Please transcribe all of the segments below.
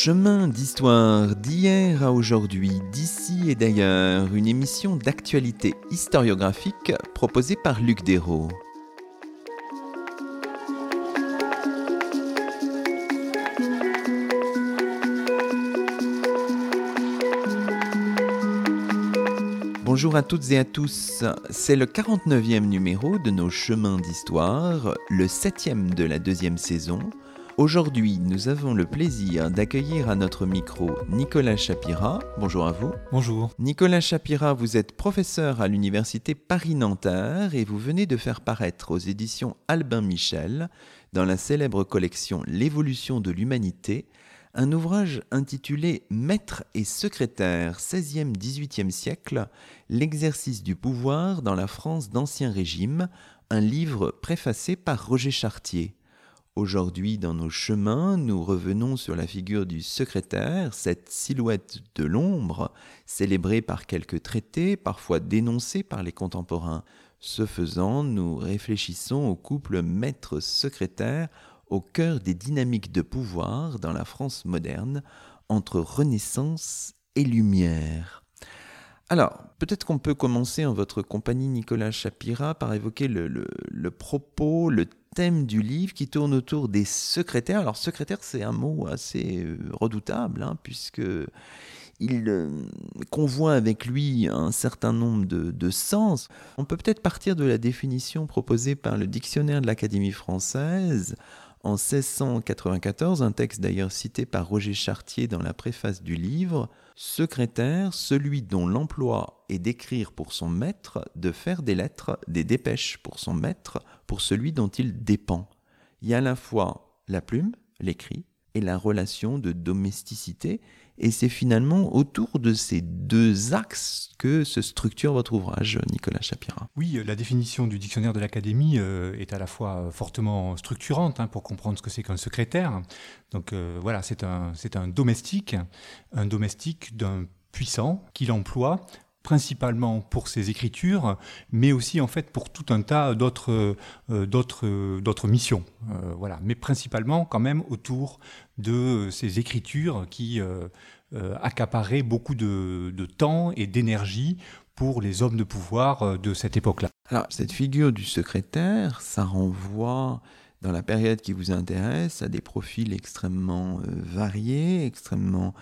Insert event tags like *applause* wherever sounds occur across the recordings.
Chemin d'histoire d'hier à aujourd'hui, d'ici et d'ailleurs, une émission d'actualité historiographique proposée par Luc Dérault. Bonjour à toutes et à tous, c'est le 49e numéro de nos chemins d'histoire, le 7e de la deuxième saison. Aujourd'hui, nous avons le plaisir d'accueillir à notre micro Nicolas Chapira. Bonjour à vous. Bonjour. Nicolas Chapira, vous êtes professeur à l'université Paris-Nanterre et vous venez de faire paraître aux éditions Albin Michel, dans la célèbre collection L'évolution de l'humanité, un ouvrage intitulé Maître et secrétaire 16e-18e siècle, l'exercice du pouvoir dans la France d'Ancien Régime, un livre préfacé par Roger Chartier. Aujourd'hui, dans nos chemins, nous revenons sur la figure du secrétaire, cette silhouette de l'ombre, célébrée par quelques traités, parfois dénoncée par les contemporains. Ce faisant, nous réfléchissons au couple maître-secrétaire au cœur des dynamiques de pouvoir dans la France moderne, entre Renaissance et Lumière. Alors, peut-être qu'on peut commencer en votre compagnie, Nicolas Chapira, par évoquer le, le, propos, le du livre qui tourne autour des secrétaires. Alors, secrétaire, c'est un mot assez euh, redoutable, hein, puisque il euh, convoit avec lui un certain nombre de, de sens. On peut peut-être partir de la définition proposée par le dictionnaire de l'Académie française en 1694, un texte d'ailleurs cité par Roger Chartier dans la préface du livre, secrétaire, celui dont l'emploi est d'écrire pour son maître, de faire des lettres, des dépêches pour son maître, pour celui dont il dépend. Il y a à la fois la plume, l'écrit, et la relation de domesticité, et c'est finalement autour de ces deux axes que se structure votre ouvrage, Nicolas Chapira. Oui, la définition du dictionnaire de l'Académie euh, est à la fois fortement structurante hein, pour comprendre ce que c'est qu'un secrétaire. Donc euh, voilà, c'est un, c'est un domestique, un domestique d'un puissant qu'il emploie principalement pour ses écritures, mais aussi en fait pour tout un tas d'autres euh, d'autres d'autres missions. Euh, voilà, mais principalement quand même autour de ces écritures qui euh, accaparaient beaucoup de temps et d'énergie pour les hommes de pouvoir de cette époque-là. Alors cette figure du secrétaire, ça renvoie dans la période qui vous intéresse à des profils extrêmement variés, extrêmement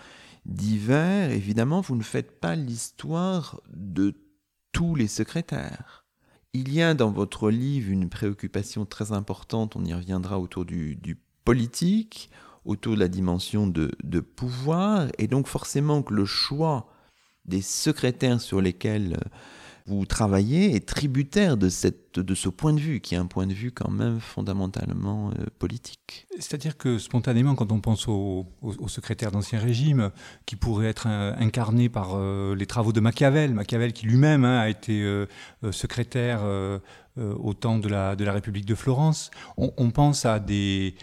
divers, évidemment, vous ne faites pas l'histoire de tous les secrétaires. Il y a dans votre livre une préoccupation très importante, on y reviendra autour du, politique, autour de la dimension de, de, pouvoir, et donc forcément que le choix des secrétaires sur lesquels vous travaillez est tributaire de, cette, de ce point de vue, qui est un point de vue quand même fondamentalement euh, politique. C'est-à-dire que spontanément, quand on pense au, secrétaire d'Ancien Régime, qui pourrait être incarné par euh, les travaux de Machiavel, Machiavel qui lui-même hein, a été euh, secrétaire euh, au temps de la, République de Florence, on, pense à, des,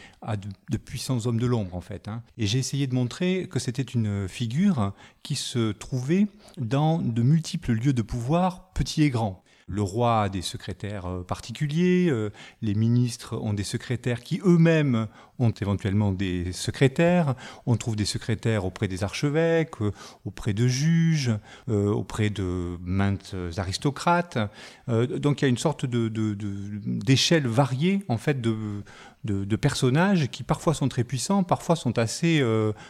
de, puissants hommes de l'ombre, en fait. Hein. Et j'ai essayé de montrer que c'était une figure qui se trouvait dans de multiples lieux de pouvoir, petits et grands. Le roi a des secrétaires euh, particuliers, euh, les ministres ont des secrétaires qui eux-mêmes ont éventuellement des secrétaires. On trouve des secrétaires auprès des archevêques, euh, auprès de juges, auprès de maintes aristocrates. donc il y a une sorte d'échelle variée en fait de, de, personnages qui parfois sont très puissants, parfois sont assez,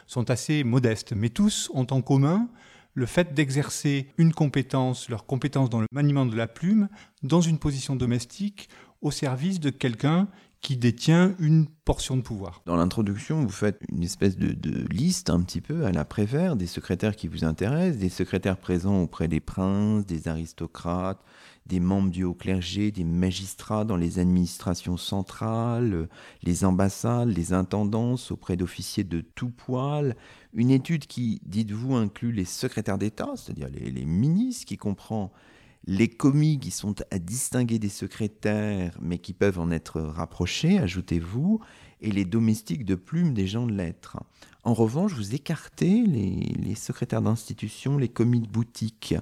sont assez modestes, mais tous ont en commun le fait d'exercer une compétence, leur compétence dans le maniement de la plume, dans une position domestique, au service de quelqu'un qui détient une portion de pouvoir. Dans l'introduction, vous faites une espèce de, liste un petit peu à la Prévert des secrétaires qui vous intéressent, des secrétaires présents auprès des princes, des aristocrates, des membres du haut clergé, des magistrats dans les administrations centrales, les ambassades, les intendances auprès d'officiers de tout poil. Une étude qui, dites-vous, inclut les secrétaires d'État, c'est-à-dire les, les ministres, qui comprend les commis qui sont à distinguer des secrétaires, mais qui peuvent en être rapprochés, ajoutez-vous, et les domestiques de plume des gens de lettres. En revanche, vous écartez les, secrétaires d'institution, les commis de boutique.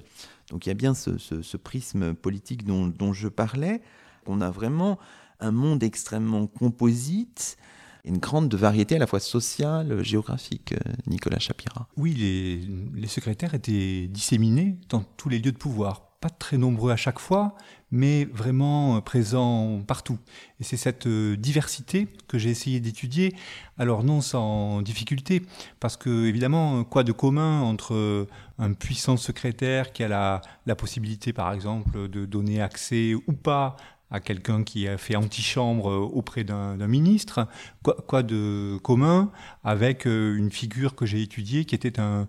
Donc il y a bien ce, prisme politique dont, je parlais. On a vraiment un monde extrêmement composite, une grande variété à la fois sociale, géographique, Nicolas Chapira. Oui, les secrétaires étaient disséminés dans tous les lieux de pouvoir pas très nombreux à chaque fois, mais vraiment euh, présents partout. Et c'est cette euh, diversité que j'ai essayé d'étudier, alors non sans difficulté, parce que évidemment, quoi de commun entre euh, un puissant secrétaire qui a la, possibilité, par exemple, de donner accès ou pas à quelqu'un qui a fait antichambre euh, auprès d'un ministre. Quoi, de commun avec euh, une figure que j'ai étudiée qui était un,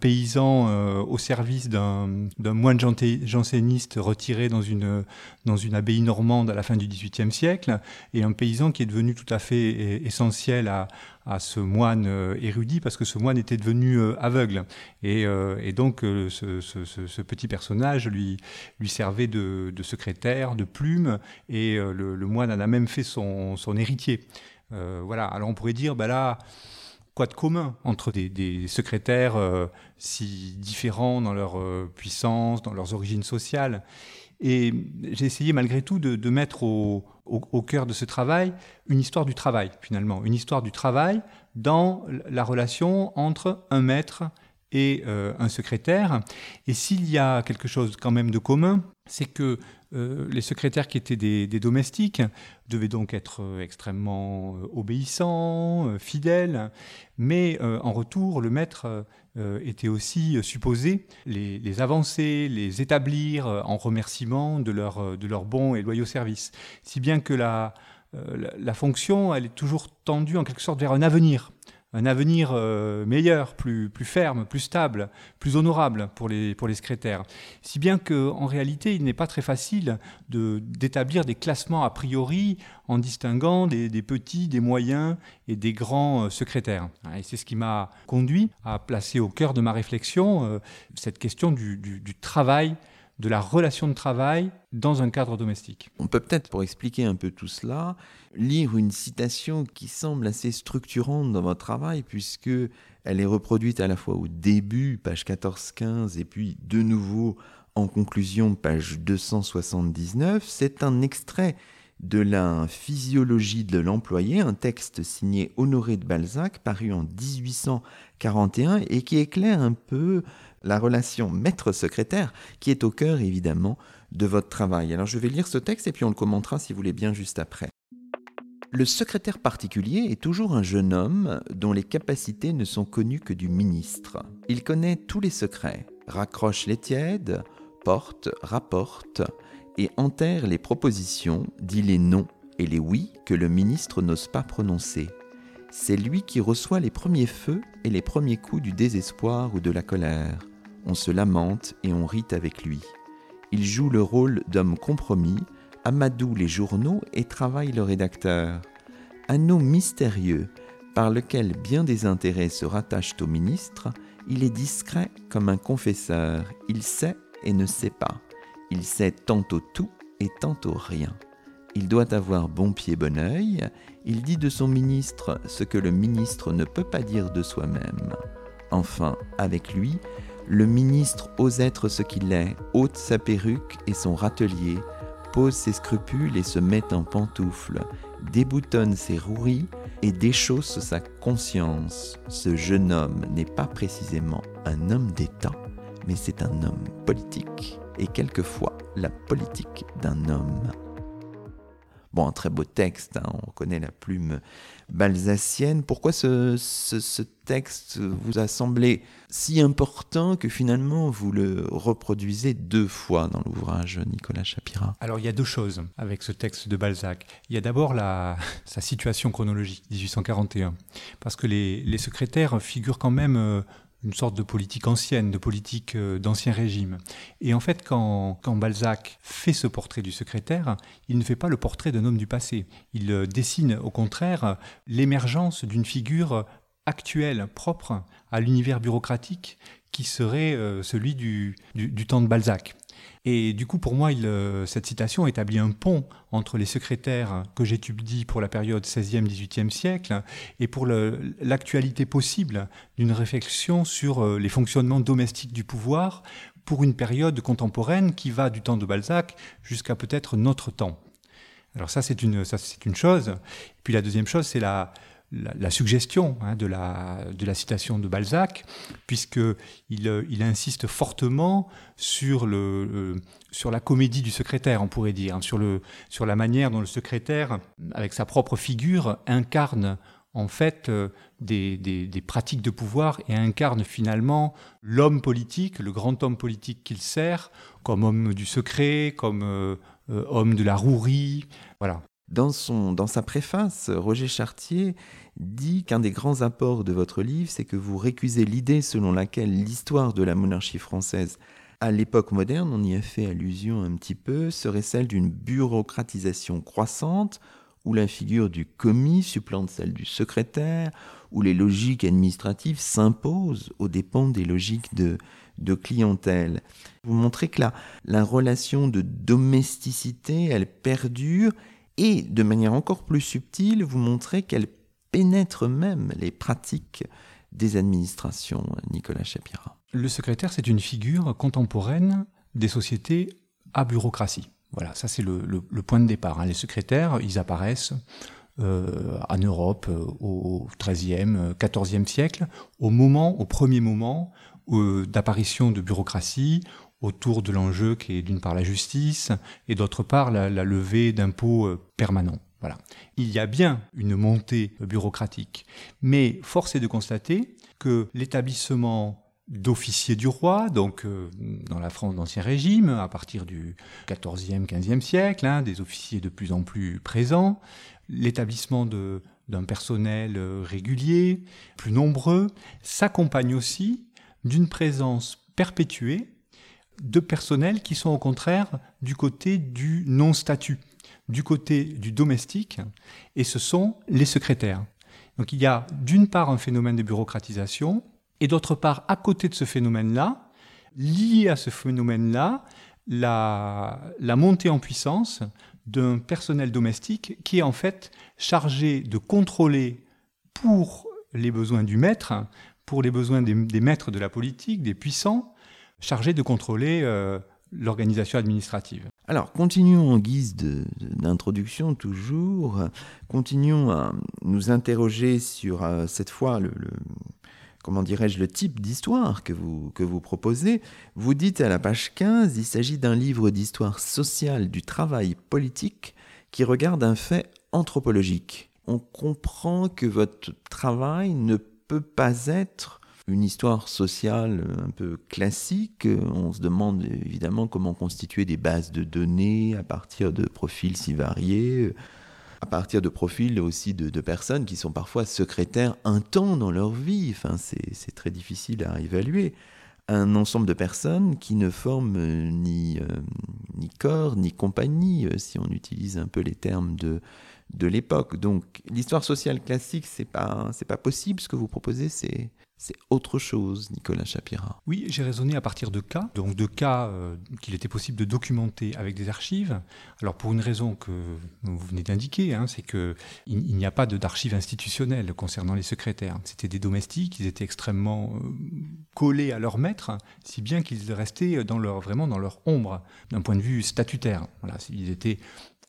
paysan euh, au service d'un moine janséniste retiré dans une, abbaye normande à la fin du XVIIIe siècle et un paysan qui est devenu tout à fait essentiel à, ce moine euh, érudit parce que ce moine était devenu euh, aveugle. Et, euh, donc ce, petit personnage lui servait de, secrétaire, de plume, et le, moine en a même fait son, héritier. Voilà, alors on pourrait dire, bah là, quoi de commun entre des, secrétaires si différents dans leur puissance, dans leurs origines sociales? Et j'ai essayé malgré tout de, mettre au, cœur de ce travail une histoire du travail, finalement, une histoire du travail dans la relation entre un maître et euh, un secrétaire. Et s'il y a quelque chose quand même de commun, c'est que euh, les secrétaires qui étaient des, domestiques devaient donc être euh, extrêmement obéissants, fidèles, mais en retour, le maître était aussi supposé les, avancer, les établir en remerciement de leur, de leur bon et loyaux service. Si bien que la, la fonction, elle est toujours tendue en quelque sorte vers un avenir un avenir euh, meilleur, plus, plus ferme, plus stable, plus honorable pour les, pour les secrétaires. Si bien qu'en réalité, il n'est pas très facile d'établir des classements a priori en distinguant des, petits, des moyens et des grands euh, secrétaires. Et c'est ce qui m'a conduit à placer au cœur de ma réflexion euh, cette question du, du travail de la relation de travail dans un cadre domestique. On peut peut-être, pour expliquer un peu tout cela, lire une citation qui semble assez structurante dans votre travail, puisque elle est reproduite à la fois au début, page 14-15, et puis de nouveau en conclusion, page 279. C'est un extrait de la physiologie de l'employé, un texte signé Honoré de Balzac, paru en 1841, et qui éclaire un peu la relation maître-secrétaire qui est au cœur évidemment de votre travail. Alors je vais lire ce texte et puis on le commentera si vous voulez bien juste après. Le secrétaire particulier est toujours un jeune homme dont les capacités ne sont connues que du ministre. Il connaît tous les secrets, raccroche les tièdes, porte, rapporte, et enterre les propositions, dit les non et les oui que le ministre n'ose pas prononcer. C'est lui qui reçoit les premiers feux et les premiers coups du désespoir ou de la colère. On se lamente et on rit avec lui. Il joue le rôle d'homme compromis, amadoue les journaux et travaille le rédacteur. Un homme mystérieux, par lequel bien des intérêts se rattachent au ministre, il est discret comme un confesseur, il sait et ne sait pas. Il sait tantôt tout et tantôt rien. Il doit avoir bon pied, bon oeil. Il dit de son ministre ce que le ministre ne peut pas dire de soi-même. Enfin, avec lui, le ministre ose être ce qu'il est, ôte sa perruque et son râtelier, pose ses scrupules et se met en pantoufles, déboutonne ses roueries et déchausse sa conscience. Ce jeune homme n'est pas précisément un homme d'État, mais c'est un homme politique, et quelquefois la politique d'un homme. Bon, un très beau texte, hein, on connaît la plume balsacienne. Pourquoi ce, texte vous a semblé si important que finalement vous le reproduisez deux fois dans l'ouvrage Nicolas Chapira? Alors il y a deux choses avec ce texte de Balzac. Il y a d'abord sa situation chronologique, 1841, parce que les, les secrétaires figurent quand même euh, une sorte de politique ancienne, de politique euh, d'ancien régime. Et en fait, quand, Balzac fait ce portrait du secrétaire, il ne fait pas le portrait d'un homme du passé. Il euh, dessine au contraire l'émergence d'une figure actuelle, propre à l'univers bureaucratique, qui serait euh, celui du, temps de Balzac. Et du coup, pour moi, euh, cette citation établit un pont entre les secrétaires que j'étudie pour la période 16e-18e siècle et pour l'actualité possible d'une réflexion sur euh, les fonctionnements domestiques du pouvoir pour une période contemporaine qui va du temps de Balzac jusqu'à peut-être notre temps. Alors ça, c'est une, une chose. Et puis la deuxième chose, c'est la, la, suggestion hein, de, la, citation de Balzac, puisqu'il euh, il insiste fortement sur, euh, la comédie du secrétaire, on pourrait dire, hein, sur, le, sur la manière dont le secrétaire, avec sa propre figure, incarne en fait euh, des, des, pratiques de pouvoir et incarne finalement l'homme politique, le grand homme politique qu'il sert, comme homme du secret, comme homme de la rouerie. Voilà. Dans, son, dans sa préface, Roger Chartier dit qu'un des grands apports de votre livre, c'est que vous récusez l'idée selon laquelle l'histoire de la monarchie française à l'époque moderne, on y a fait allusion un petit peu, serait celle d'une bureaucratisation croissante, où la figure du commis supplante celle du secrétaire, où les logiques administratives s'imposent aux dépens des logiques de, de clientèle. Vous montrez que la, la relation de domesticité, elle perdure et de manière encore plus subtile, vous montrez qu'elle pénètre même les pratiques des administrations, Nicolas Chapira. Le secrétaire, c'est une figure contemporaine des sociétés à bureaucratie. Voilà, ça c'est le, point de départ. Hein. Les secrétaires, ils apparaissent euh, en Europe euh, au XIIIe, XIVe siècle, au moment, au premier moment euh, d'apparition de bureaucratie, autour de l'enjeu qui est d'une part la justice et d'autre part la, levée d'impôts euh, permanents. Voilà. Il y a bien une montée bureaucratique, mais force est de constater que l'établissement d'officiers du roi, donc euh, dans la France d'Ancien Régime, à partir du XIVe, XVe siècle, hein, des officiers de plus en plus présents, l'établissement d'un personnel euh, régulier, plus nombreux, s'accompagne aussi d'une présence perpétuée de personnels qui sont au contraire du côté du non-statut, du côté du domestique, et ce sont les secrétaires. Donc il y a d'une part un phénomène de bureaucratisation, et d'autre part, à côté de ce phénomène-là, lié à ce phénomène-là, la, la montée en puissance d'un personnel domestique qui est en fait chargé de contrôler pour les besoins du maître, pour les besoins des maîtres de la politique, des puissants, chargé de contrôler euh, l'organisation administrative. Alors, continuons en guise d'introduction toujours, continuons à nous interroger sur euh, cette fois le, comment dirais-je, le type d'histoire que vous, que vous proposez. Vous dites à la page 15, il s'agit d'un livre d'histoire sociale du travail politique qui regarde un fait anthropologique. On comprend que votre travail ne peut pas être une histoire sociale un peu classique. On se demande évidemment comment constituer des bases de données à partir de profils si variés, à partir de profils aussi de, personnes qui sont parfois secrétaires un temps dans leur vie. Enfin, c'est très difficile à évaluer. Un ensemble de personnes qui ne forment ni, euh, corps ni compagnie, euh, si on utilise un peu les termes de, de l'époque. Donc l'histoire sociale classique, c'est pas c'est pas possible. Ce que vous proposez, c'est c'est autre chose, Nicolas Chapira. Oui, j'ai raisonné à partir de cas, donc de cas euh, qu'il était possible de documenter avec des archives. Alors pour une raison que vous venez d'indiquer, hein, c'est que il, n'y a pas d'archives institutionnelles concernant les secrétaires. C'était des domestiques, ils étaient extrêmement euh, collés à leur maître, si bien qu'ils restaient dans leur vraiment dans leur ombre d'un point de vue statutaire. Voilà, ils étaient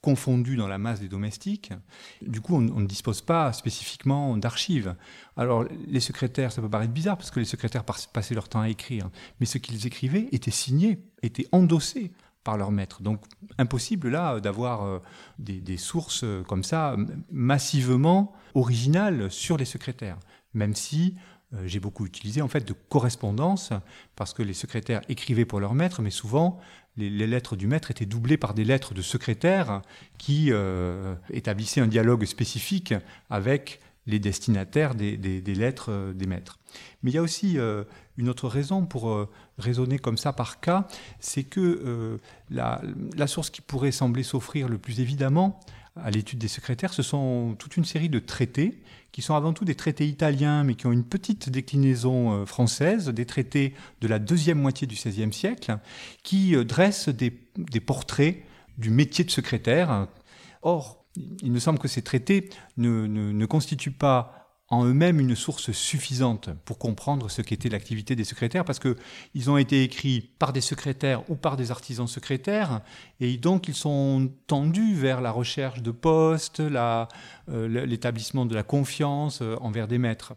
confondus dans la masse des domestiques. Du coup, on, ne dispose pas spécifiquement d'archives. Alors, les secrétaires, ça peut paraître bizarre parce que les secrétaires passaient leur temps à écrire, mais ce qu'ils écrivaient était signé, était endossé par leur maître. Donc, impossible là d'avoir euh, des, sources euh, comme ça massivement originales sur les secrétaires, même si euh, j'ai beaucoup utilisé en fait de correspondance parce que les secrétaires écrivaient pour leur maître, mais souvent les, lettres du maître étaient doublées par des lettres de secrétaires qui euh, établissaient un dialogue spécifique avec les destinataires des, lettres euh, des maîtres. Mais il y a aussi une autre raison pour raisonner comme ça par cas, c'est que la, source qui pourrait sembler s'offrir le plus évidemment à l'étude des secrétaires, ce sont toute une série de traités qui sont avant tout des traités italiens, mais qui ont une petite déclinaison euh, française, des traités de la deuxième moitié du XVIe siècle, qui euh, dressent des, portraits du métier de secrétaire. Or, il me semble que ces traités ne, constituent pas en eux-mêmes une source suffisante pour comprendre ce qu'était l'activité des secrétaires, parce qu'ils ont été écrits par des secrétaires ou par des artisans secrétaires, et donc ils sont tendus vers la recherche de postes, euh, l'établissement de la confiance euh, envers des maîtres.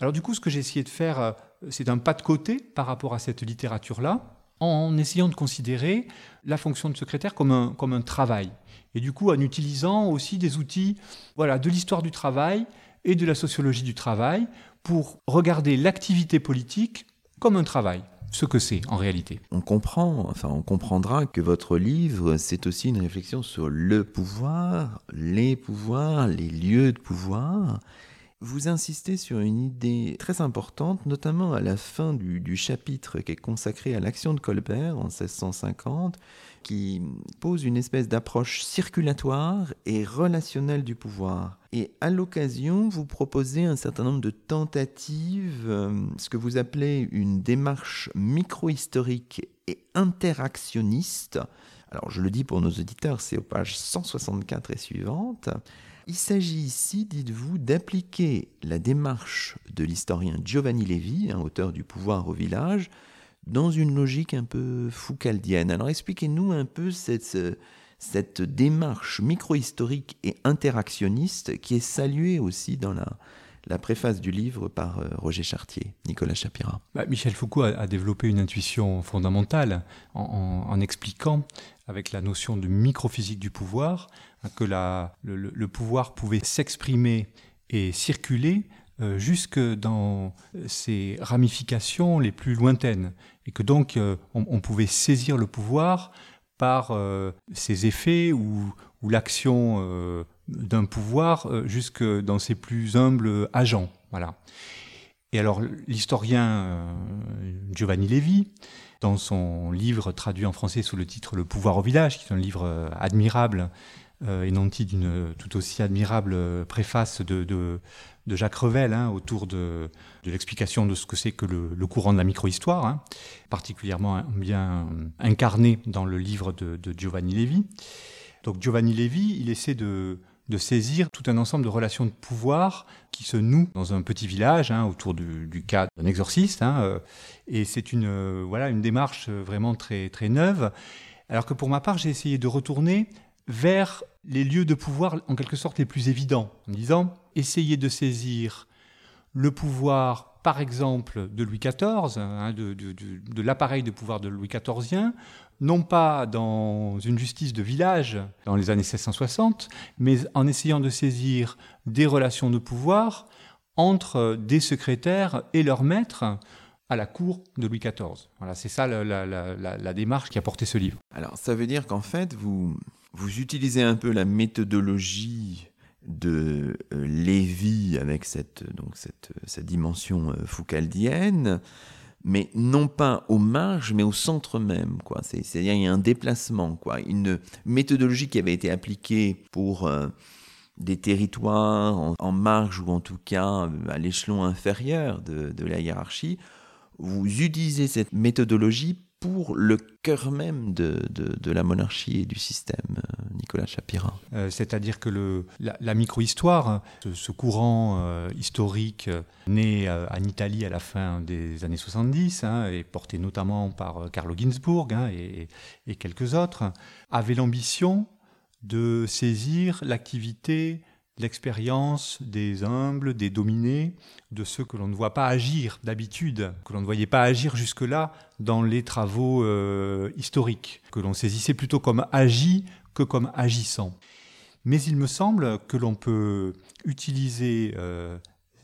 Alors du coup, ce que j'ai essayé de faire, euh, c'est un pas de côté par rapport à cette littérature-là, en essayant de considérer la fonction de secrétaire comme un, comme un travail. Et du coup, en utilisant aussi des outils voilà, de l'histoire du travail, et de la sociologie du travail pour regarder l'activité politique comme un travail ce que c'est en réalité. On comprend, enfin on comprendra que votre livre, c'est aussi une réflexion sur le pouvoir, les pouvoirs, les lieux de pouvoir. Vous insistez sur une idée très importante, notamment à la fin du, chapitre qui est consacré à l'action de Colbert en 1650, qui pose une espèce d'approche circulatoire et relationnelle du pouvoir. Et à l'occasion, vous proposez un certain nombre de tentatives, euh, ce que vous appelez une démarche micro-historique et interactionniste. Alors je le dis pour nos auditeurs, c'est aux pages 164 et suivantes. Il s'agit ici, dites-vous, d'appliquer la démarche de l'historien Giovanni Levi, un auteur du pouvoir au village, dans une logique un peu foucaldienne. Alors expliquez-nous un peu cette, cette démarche micro-historique et interactionniste qui est saluée aussi dans la, préface du livre par euh, Roger Chartier, Nicolas Chapira. Bah, Michel Foucault a, développé une intuition fondamentale en, expliquant, avec la notion de microphysique du pouvoir, que la, le pouvoir pouvait s'exprimer et circuler euh, jusque dans ses ramifications les plus lointaines, et que donc euh, on, pouvait saisir le pouvoir par euh, ses effets ou, l'action d'un pouvoir jusque dans ses plus humbles agents. Voilà. Et alors l'historien Giovanni Levi, dans son livre traduit en français sous le titre Le pouvoir au village, qui est un livre admirable et nanti d'une tout aussi admirable préface de, de Jacques Revel hein, autour de, l'explication de ce que c'est que le, courant de la microhistoire, hein, particulièrement bien incarné dans le livre de, Giovanni Levi. Donc Giovanni Levi, il essaie de, saisir tout un ensemble de relations de pouvoir qui se nouent dans un petit village hein, autour du, cas d'un exorciste. Euh, et c'est une, euh, voilà, une démarche vraiment très, très neuve. Alors que pour ma part, j'ai essayé de retourner vers les lieux de pouvoir en quelque sorte les plus évidents, en disant essayer de saisir le pouvoir, par exemple, de Louis XIV, hein, de, l'appareil de pouvoir de Louis XIVien, non pas dans une justice de village dans les années 1660, mais en essayant de saisir des relations de pouvoir entre des secrétaires et leurs maîtres à la cour de Louis XIV. Voilà, c'est ça la, démarche qui a porté ce livre. Alors, ça veut dire qu'en fait, vous, vous utilisez un peu la méthodologie de euh, Lévy avec cette, donc cette, cette dimension euh, foucaldienne, mais non pas aux marges, mais au centre même. C'est-à-dire il y a un déplacement, quoi. une méthodologie qui avait été appliquée pour euh, des territoires en, marge ou en tout cas à l'échelon inférieur de la hiérarchie. Vous utilisez cette méthodologie pour le cœur même de, de, la monarchie et du système, euh, Nicolas Chapira. Euh, c'est-à-dire que le, la, micro-histoire, ce, courant euh, historique né en Italie à la fin des années 70, hein, et porté notamment par Carlo Ginzburg hein, et, quelques autres, avait l'ambition de saisir l'activité l'expérience des humbles, des dominés, de ceux que l'on ne voit pas agir d'habitude, que l'on ne voyait pas agir jusque-là dans les travaux euh, historiques, que l'on saisissait plutôt comme agis que comme agissant. Mais il me semble que l'on peut utiliser euh,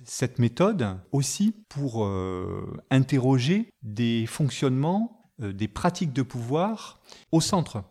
cette méthode aussi pour euh, interroger des fonctionnements des pratiques de pouvoir au centre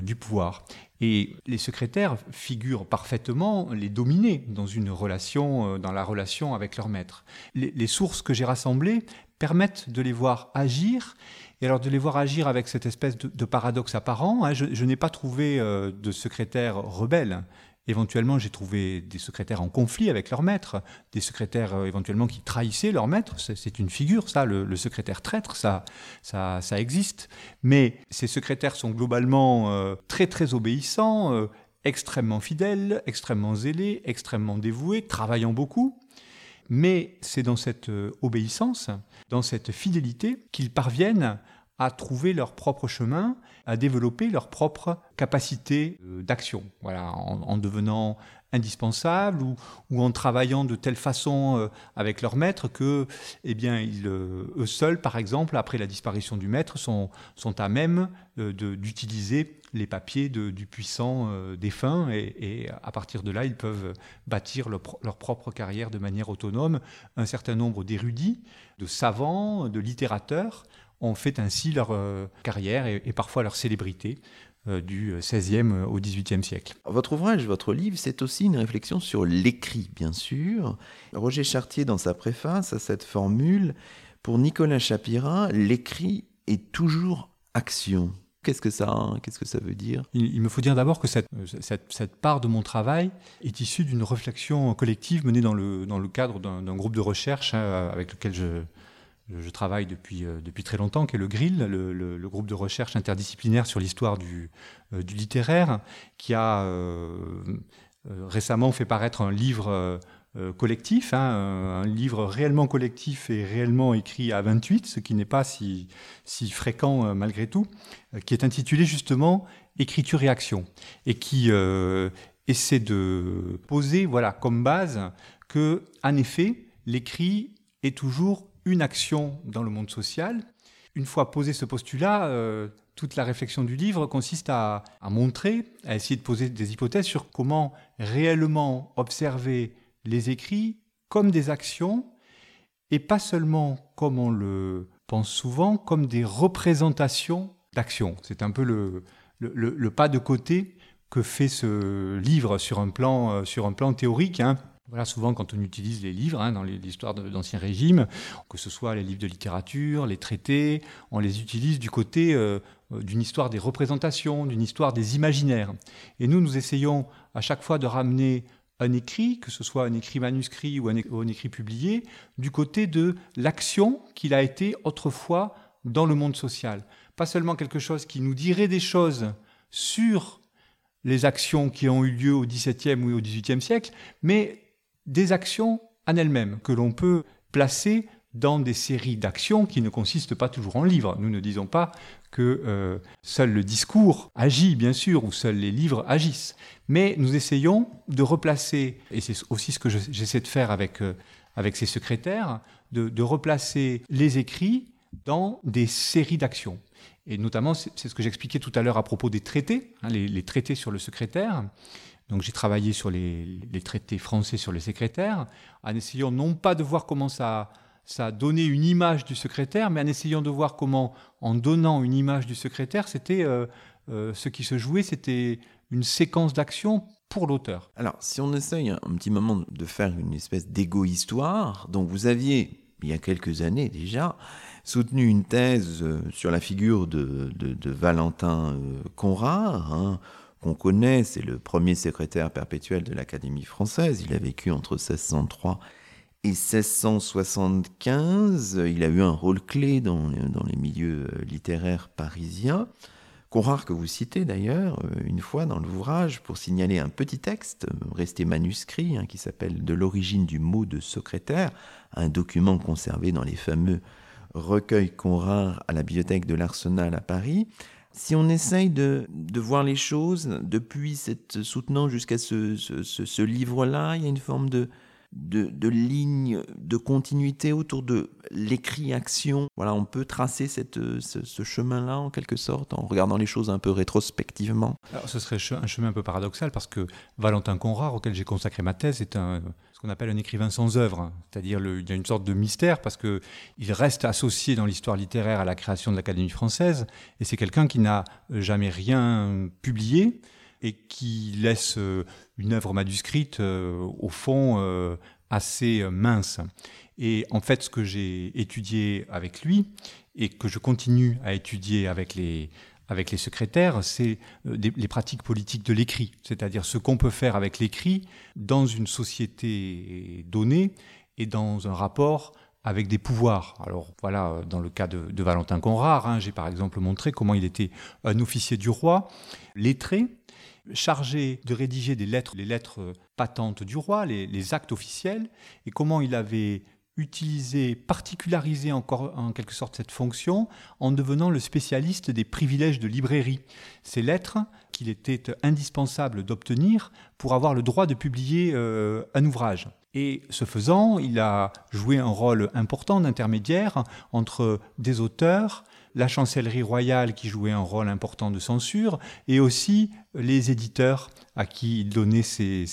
du pouvoir. Et les secrétaires figurent parfaitement les dominés dans une relation, euh, dans la relation avec leur maître. Les, sources que j'ai rassemblées permettent de les voir agir, et alors de les voir agir avec cette espèce de, paradoxe apparent. Hein. je, n'ai pas trouvé euh, de secrétaire rebelle. Éventuellement, j'ai trouvé des secrétaires en conflit avec leur maître, des secrétaires euh, éventuellement qui trahissaient leur maître. C'est une figure, ça, le, secrétaire traître, ça, ça, ça, existe. Mais ces secrétaires sont globalement euh, très très obéissants, euh, extrêmement fidèles, extrêmement zélés, extrêmement dévoués, travaillant beaucoup. Mais c'est dans cette obéissance, dans cette fidélité, qu'ils parviennent à trouver leur propre chemin, à développer leur propre capacité euh, d'action, voilà, en, devenant indispensable ou, en travaillant de telle façon euh, avec leur maître que, eh bien, ils, eux seuls, par exemple, après la disparition du maître, sont, sont à même d'utiliser les papiers du puissant euh, défunt et, à partir de là, ils peuvent bâtir leur, propre carrière de manière autonome. Un certain nombre d'érudits, de savants, de littérateurs ont fait ainsi leur euh, carrière et, parfois leur célébrité euh, du XVIe au XVIIIe siècle. Votre ouvrage, votre livre, c'est aussi une réflexion sur l'écrit, bien sûr. Roger Chartier, dans sa préface à cette formule, pour Nicolas Chapira, l'écrit est toujours action. Qu'est-ce que ça, qu'est-ce que ça veut dire? Il, me faut dire d'abord que cette, cette, part de mon travail est issue d'une réflexion collective menée dans le, dans le cadre d'un groupe de recherche hein, avec lequel je, je travaille depuis, euh, depuis très longtemps, qui est le GRIL, le, le, groupe de recherche interdisciplinaire sur l'histoire du, euh, du, littéraire, qui a euh, récemment fait paraître un livre euh, collectif, hein, un livre réellement collectif et réellement écrit à 28, ce qui n'est pas si, si fréquent euh, malgré tout, euh, qui est intitulé justement Écriture et action, et qui essaie de poser voilà, comme base que, en effet, l'écrit est toujours une action dans le monde social. Une fois posé ce postulat, toute la réflexion du livre consiste à, montrer, à essayer de poser des hypothèses sur comment réellement observer les écrits comme des actions et pas seulement, comme on le pense souvent, comme des représentations d'actions. C'est un peu le, le, pas de côté que fait ce livre sur un plan, euh, sur un plan théorique. Hein. Voilà, souvent quand on utilise les livres hein, dans l'histoire d'Ancien Régime, que ce soit les livres de littérature, les traités, on les utilise du côté euh, d'une histoire des représentations, d'une histoire des imaginaires. Et nous, nous essayons à chaque fois de ramener un écrit, que ce soit un écrit manuscrit ou un, écrit publié, du côté de l'action qu'il a été autrefois dans le monde social. Pas seulement quelque chose qui nous dirait des choses sur les actions qui ont eu lieu au XVIIe ou au XVIIIe siècle, mais des actions en elles-mêmes que l'on peut placer dans des séries d'actions qui ne consistent pas toujours en livres. Nous ne disons pas que euh, seul le discours agit, bien sûr, ou seuls les livres agissent. Mais nous essayons de replacer, et c'est aussi ce que j'essaie de faire avec, euh, avec ces secrétaires, de, replacer les écrits dans des séries d'actions. Et notamment, c'est ce que j'expliquais tout à l'heure à propos des traités, hein, les, traités sur le secrétaire. Donc j'ai travaillé sur les, traités français sur le secrétaire, en essayant non pas de voir comment ça ça a donné une image du secrétaire, mais en essayant de voir comment, en donnant une image du secrétaire, c'était euh, euh, ce qui se jouait, c'était une séquence d'action pour l'auteur. Alors, si on essaye un, petit moment de faire une espèce d'égo-histoire, donc vous aviez, il y a quelques années déjà, soutenu une thèse euh, sur la figure de, Valentin Conrad, hein, qu'on connaît, c'est le premier secrétaire perpétuel de l'Académie française, il a vécu entre 1603 et 1675, il a eu un rôle clé dans, dans les milieux euh, littéraires parisiens. Conrart que vous citez d'ailleurs euh, une fois dans l'ouvrage pour signaler un petit texte euh, resté manuscrit hein, qui s'appelle De l'origine du mot de secrétaire, un document conservé dans les fameux recueils Conrart à la bibliothèque de l'Arsenal à Paris. Si on essaye de, voir les choses depuis cette soutenant jusqu'à ce, livre-là, il y a une forme de, de, de continuité autour de l'écrit-action. Voilà, on peut tracer ce, chemin-là en quelque sorte en regardant les choses un peu rétrospectivement. Alors, ce serait un chemin un peu paradoxal parce que Valentin Conrad, auquel j'ai consacré ma thèse, est un, ce qu'on appelle un écrivain sans œuvre. C'est-à-dire il y a une sorte de mystère parce qu'il reste associé dans l'histoire littéraire à la création de l'Académie française et c'est quelqu'un qui n'a jamais rien publié et qui laisse euh, une œuvre manuscrite euh, au fond euh, assez mince. Et en fait, ce que j'ai étudié avec lui et que je continue à étudier avec les, avec les secrétaires, c'est les pratiques politiques de l'écrit, c'est-à-dire ce qu'on peut faire avec l'écrit dans une société donnée et dans un rapport avec des pouvoirs. Alors voilà, dans le cas de, Valentin Conrard, hein, j'ai par exemple montré comment il était un officier du roi, lettré, chargé de rédiger des lettres, les lettres patentes du roi, les, actes officiels, et comment il avait utilisé, particularisé encore en quelque sorte cette fonction en devenant le spécialiste des privilèges de librairie. Ces lettres qu'il était indispensable d'obtenir pour avoir le droit de publier euh, un ouvrage. Et ce faisant, il a joué un rôle important d'intermédiaire entre des auteurs, la chancellerie royale qui jouait un rôle important de censure, et aussi les éditeurs à qui il donnait ses,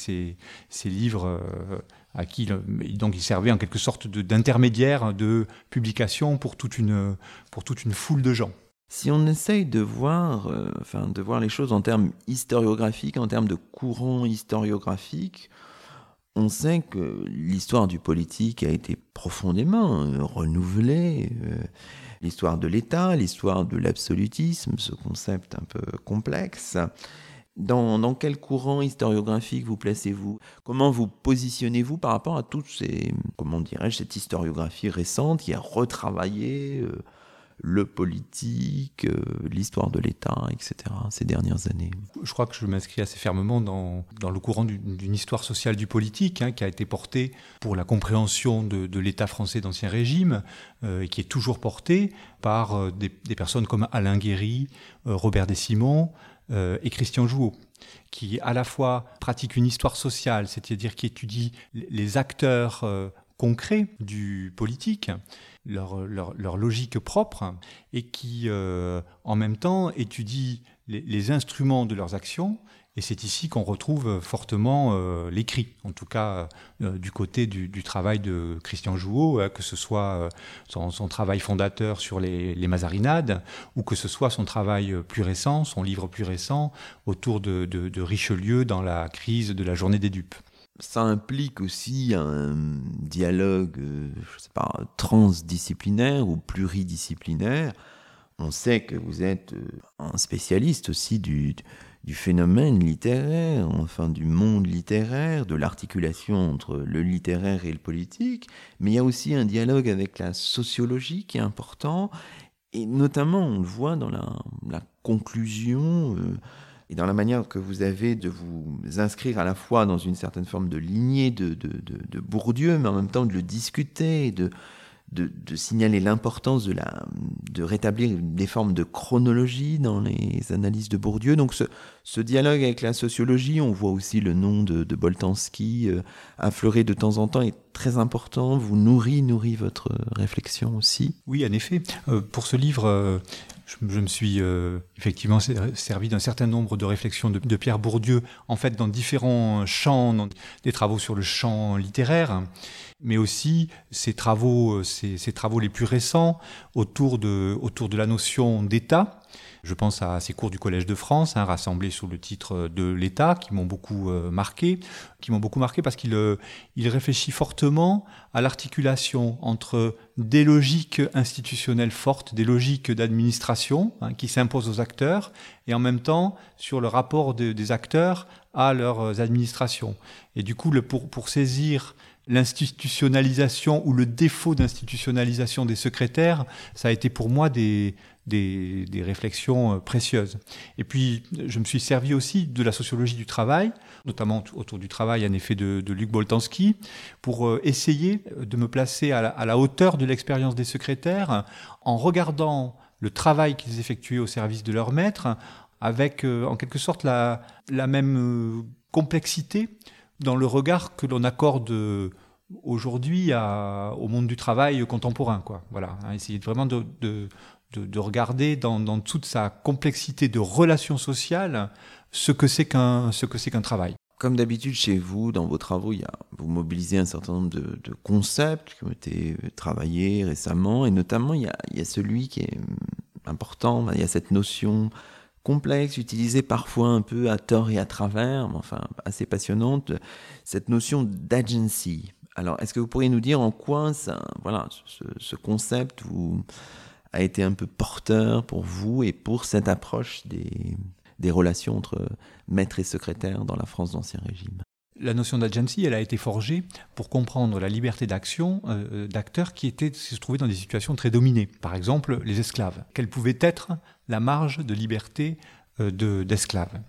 livres, euh, à qui donc il servait en quelque sorte d'intermédiaire de, publication pour toute, une, pour toute une foule de gens. Si on essaye de voir, euh, enfin, de voir les choses en termes historiographiques, en termes de courant historiographique, on sait que l'histoire du politique a été profondément euh, renouvelée. Euh, l'histoire de l'État, l'histoire de l'absolutisme, ce concept un peu complexe. Dans, quel courant historiographique vous placez-vous? Comment vous positionnez-vous par rapport à dirais-je, cette historiographie récente qui a retravaillé euh, le politique, euh, l'histoire de l'État, etc., ces dernières années? Je crois que je m'inscris assez fermement dans, le courant d'une histoire sociale du politique hein, qui a été portée pour la compréhension de, l'État français d'Ancien Régime euh, et qui est toujours portée par des, personnes comme Alain Guéry, Robert Desimon et Christian Jouot qui à la fois pratiquent une histoire sociale, c'est-à-dire qui étudient les acteurs concrets du politique, leur, leur, logique propre, et qui, euh, en même temps, étudient les, instruments de leurs actions. Et c'est ici qu'on retrouve fortement euh, l'écrit, en tout cas euh, du côté du, travail de Christian Jouot, hein, que ce soit son, travail fondateur sur les, Mazarinades, ou que ce soit son travail plus récent, son livre plus récent, autour de, Richelieu dans la crise de la journée des dupes ça implique aussi un dialogue, euh, je sais pas, transdisciplinaire ou pluridisciplinaire. On sait que vous êtes euh, un spécialiste aussi du, du phénomène littéraire, enfin du monde littéraire, de l'articulation entre le littéraire et le politique, mais il y a aussi un dialogue avec la sociologie qui est important, et notamment on le voit dans la, conclusion. Euh, et dans la manière que vous avez de vous inscrire à la fois dans une certaine forme de lignée de, de, de, Bourdieu, mais en même temps de le discuter, de, de, signaler l'importance de, de rétablir des formes de chronologie dans les analyses de Bourdieu. Donc ce, ce dialogue avec la sociologie, on voit aussi le nom de, de Boltanski euh, affleurer de temps en temps, est très important, vous nourrit, nourrit votre réflexion aussi. Oui, en effet. Euh, pour ce livre, euh, je, me suis effectivement servi d'un certain nombre de réflexions de, Pierre Bourdieu, en fait, dans différents champs, dans des travaux sur le champ littéraire, mais aussi ses travaux, ses, travaux les plus récents autour de, autour de la notion d'État je pense à ces cours du Collège de France, hein, rassemblés sous le titre de l'État, qui m'ont beaucoup euh, marqué, qui m'ont beaucoup marqué parce qu'il euh, il réfléchit fortement à l'articulation entre des logiques institutionnelles fortes, des logiques d'administration hein, qui s'imposent aux acteurs, et en même temps sur le rapport des acteurs à leurs administrations. Et du coup, pour, pour saisir l'institutionnalisation ou le défaut d'institutionnalisation des secrétaires, ça a été pour moi des, des, réflexions euh, précieuses. Et puis, je me suis servi aussi de la sociologie du travail, notamment autour du travail, en effet, de, Luc Boltanski, pour euh, essayer de me placer à la, hauteur de l'expérience des secrétaires en regardant le travail qu'ils effectuaient au service de leur maître avec, euh, en quelque sorte, la, la même complexité dans le regard que l'on accorde aujourd'hui au monde du travail contemporain. Quoi. Voilà, hein, essayer vraiment de, de, regarder dans, toute sa complexité de relations sociales ce que c'est qu'un travail. Comme d'habitude chez vous, dans vos travaux, vous mobilisez un certain nombre de, concepts qui ont été travaillés récemment, et notamment il y, a, il y a celui qui est important, il y a cette notion complexe, utilisée parfois un peu à tort et à travers, mais enfin assez passionnante, cette notion d'agency. Alors, est-ce que vous pourriez nous dire en quoi ça, voilà, ce, ce concept a été un peu porteur pour vous et pour cette approche des, des relations entre maître et secrétaire dans la France d'Ancien Régime? La notion d'agency, elle a été forgée pour comprendre la liberté d'action euh, euh, d'acteurs qui étaient, se trouvaient dans des situations très dominées. Par exemple, les esclaves. Quelle pouvait être la marge de liberté d'esclaves.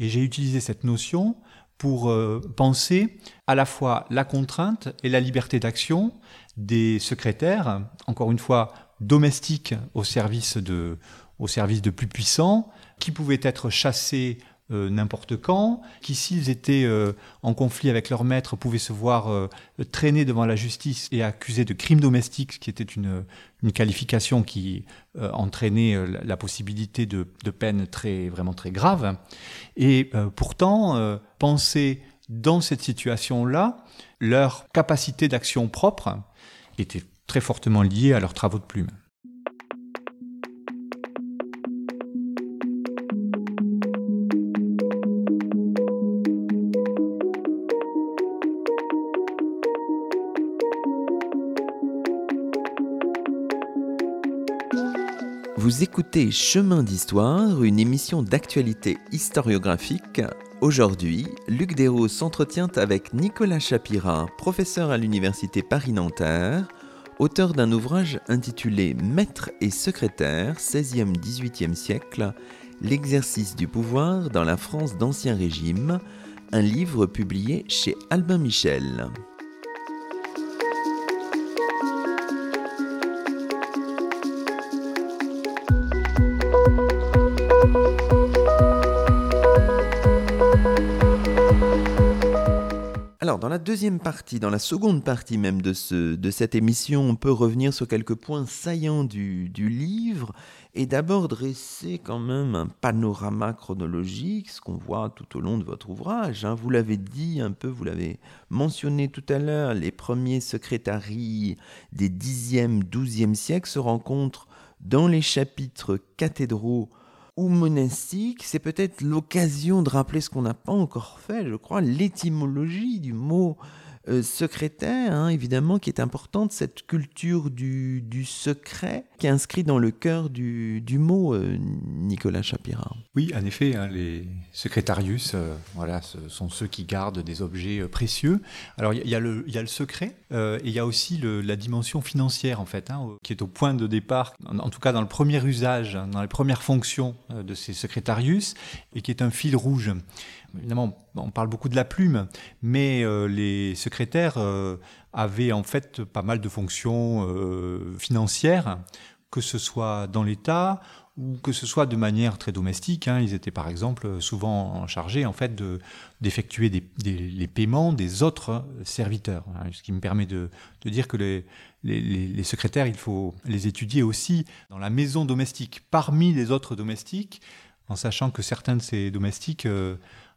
et j'ai utilisé cette notion pour penser à la fois la contrainte et la liberté d'action des secrétaires, encore une fois domestiques au service de, au service de plus puissants, qui pouvaient être chassés euh, n'importe quand, qui s'ils étaient euh, en conflit avec leur maître pouvaient se voir euh, traîner devant la justice et accusés de crimes domestiques, qui était une, une qualification qui entraînait la possibilité de, de, peines très, vraiment très graves. Et pourtant, penser dans cette situation-là, leur capacité d'action propre était très fortement liée à leurs travaux de plume. Vous écoutez Chemin d'Histoire, une émission d'actualité historiographique. Aujourd'hui, Luc Desros s'entretient avec Nicolas Chapira, professeur à l'Université Paris-Nanterre, auteur d'un ouvrage intitulé Maître et secrétaire, 16e-18e siècle, l'exercice du pouvoir dans la France d'Ancien Régime, un livre publié chez Albin Michel. Dans la deuxième partie, dans la seconde partie même de, ce, de cette émission, on peut revenir sur quelques points saillants du, livre et d'abord dresser quand même un panorama chronologique, ce qu'on voit tout au long de votre ouvrage. Hein. Vous l'avez dit un peu, vous l'avez mentionné tout à l'heure, les premiers secrétaries des 10e, 12e siècles se rencontrent dans les chapitres cathédraux ou monastique, c'est peut-être l'occasion de rappeler ce qu'on n'a pas encore fait, je crois, l'étymologie du mot euh, secrétaire, hein, évidemment, qui est importante, cette culture du, du, secret qui est inscrit dans le cœur du, du mot, euh, Nicolas Chapira. Oui, en effet, hein, les secrétarius, euh, voilà, ce sont ceux qui gardent des objets précieux. Alors, il y, y, a le secret, et il y a aussi la dimension financière, en fait, hein, qui est au point de départ, en, en, tout cas dans le premier usage, dans les premières fonctions de ces secrétarius, et qui est un fil rouge évidemment, on parle beaucoup de la plume, mais euh, les secrétaires euh, avaient en fait pas mal de fonctions euh, financières, que ce soit dans l'État ou que ce soit de manière très domestique. Hein. Ils étaient par exemple souvent chargés en fait de d'effectuer les paiements des autres serviteurs. Hein. Ce qui me permet de, dire que les, secrétaires, il faut les étudier aussi dans la maison domestique, parmi les autres domestiques, en sachant que certains de ces domestiques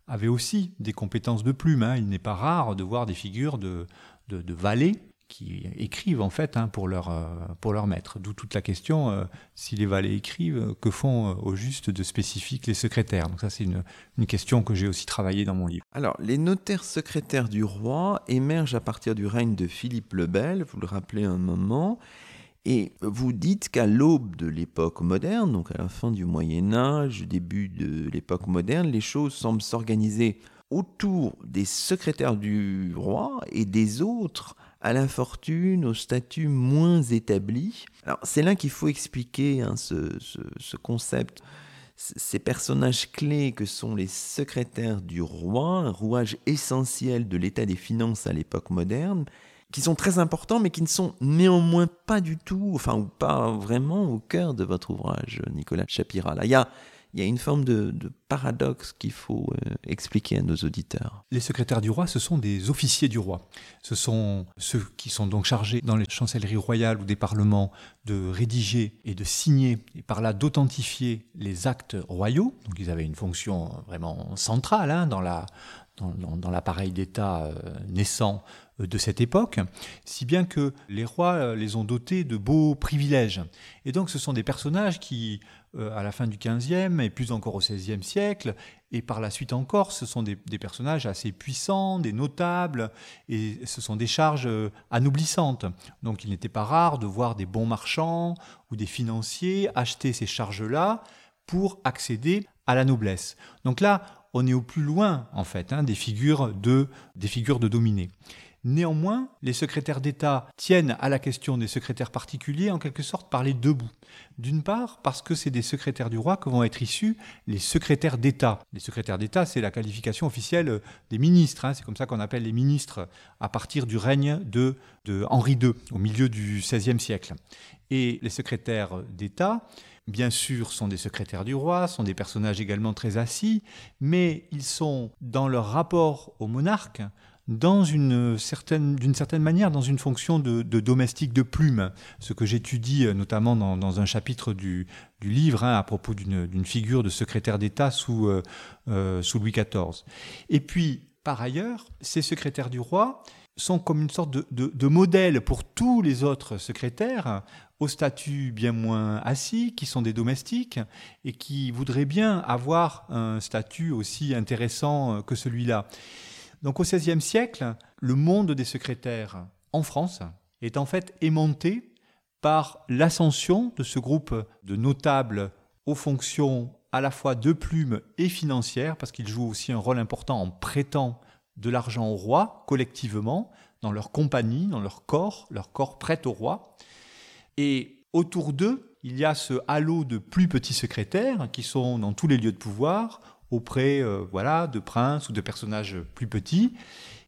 avaient aussi des compétences de plume. Hein. Il n'est pas rare de voir des figures de, valets qui écrivent en fait hein, pour, leur, euh, pour maître. D'où toute la question, euh, si les valets écrivent, que font euh, au juste de spécifique les secrétaires? Donc ça c'est une, une, question que j'ai aussi travaillé dans mon livre. Alors les notaires secrétaires du roi émergent à partir du règne de Philippe le Bel, vous le rappelez un moment, et vous dites qu'à l'aube de l'époque moderne, donc à la fin du Moyen Âge, début de l'époque moderne, les choses semblent s'organiser autour des secrétaires du roi et des autres à la fortune, au statut moins établi. Alors c'est là qu'il faut expliquer hein, ce, ce, concept ces personnages clés que sont les secrétaires du roi, un rouage essentiel de l'état des finances à l'époque moderne, qui sont très importants, mais qui ne sont néanmoins pas du tout, enfin, ou pas vraiment au cœur de votre ouvrage, Nicolas Chapira. Là, il y a, une forme de, paradoxe qu'il faut euh, expliquer à nos auditeurs. Les secrétaires du roi, ce sont des officiers du roi. Ce sont ceux qui sont donc chargés dans les chancelleries royales ou des parlements de rédiger et de signer, et par là d'authentifier les actes royaux. Donc ils avaient une fonction vraiment centrale hein, dans la dans, l'appareil d'État euh, naissant de cette époque, si bien que les rois euh, les ont dotés de beaux privilèges. Et donc ce sont des personnages qui, à la fin du XVe et plus encore au XVIe siècle, et par la suite encore, ce sont des, personnages assez puissants, des notables, et ce sont des charges anoublissantes. Donc il n'était pas rare de voir des bons marchands ou des financiers acheter ces charges-là pour accéder à la noblesse. Donc là, on est au plus loin, en fait, hein, des, figures de, des figures de dominés. Néanmoins, les secrétaires d'État tiennent à la question des secrétaires particuliers en quelque sorte par les deux bouts. D'une part, parce que c'est des secrétaires du roi que vont être issus les secrétaires d'État. Les secrétaires d'État, c'est la qualification officielle des ministres. Hein. C'est comme ça qu'on appelle les ministres à partir du règne de, de Henri II, au milieu du XVIe siècle. Et les secrétaires d'État, bien sûr, sont des secrétaires du roi, sont des personnages également très assis, mais ils sont, dans leur rapport au monarque, dans une certaine, d'une certaine manière, dans une fonction de, domestique de plume, ce que j'étudie euh, notamment dans, un chapitre du, livre hein, à propos d'une, figure de secrétaire d'État sous, euh, euh, sous Louis XIV. Et puis, par ailleurs, ces secrétaires du roi sont comme une sorte de, de, modèle pour tous les autres secrétaires au statut bien moins assis, qui sont des domestiques et qui voudraient bien avoir un statut aussi intéressant que celui-là. Donc au XVIe siècle, le monde des secrétaires en France est en fait aimanté par l'ascension de ce groupe de notables aux fonctions à la fois de plume et financières, parce qu'ils jouent aussi un rôle important en prêtant de l'argent au roi collectivement, dans leur compagnie, dans leur corps, leur corps prête au roi. Et autour d'eux, il y a ce halo de plus petits secrétaires qui sont dans tous les lieux de pouvoir, auprès euh, voilà, de princes ou de personnages plus petits,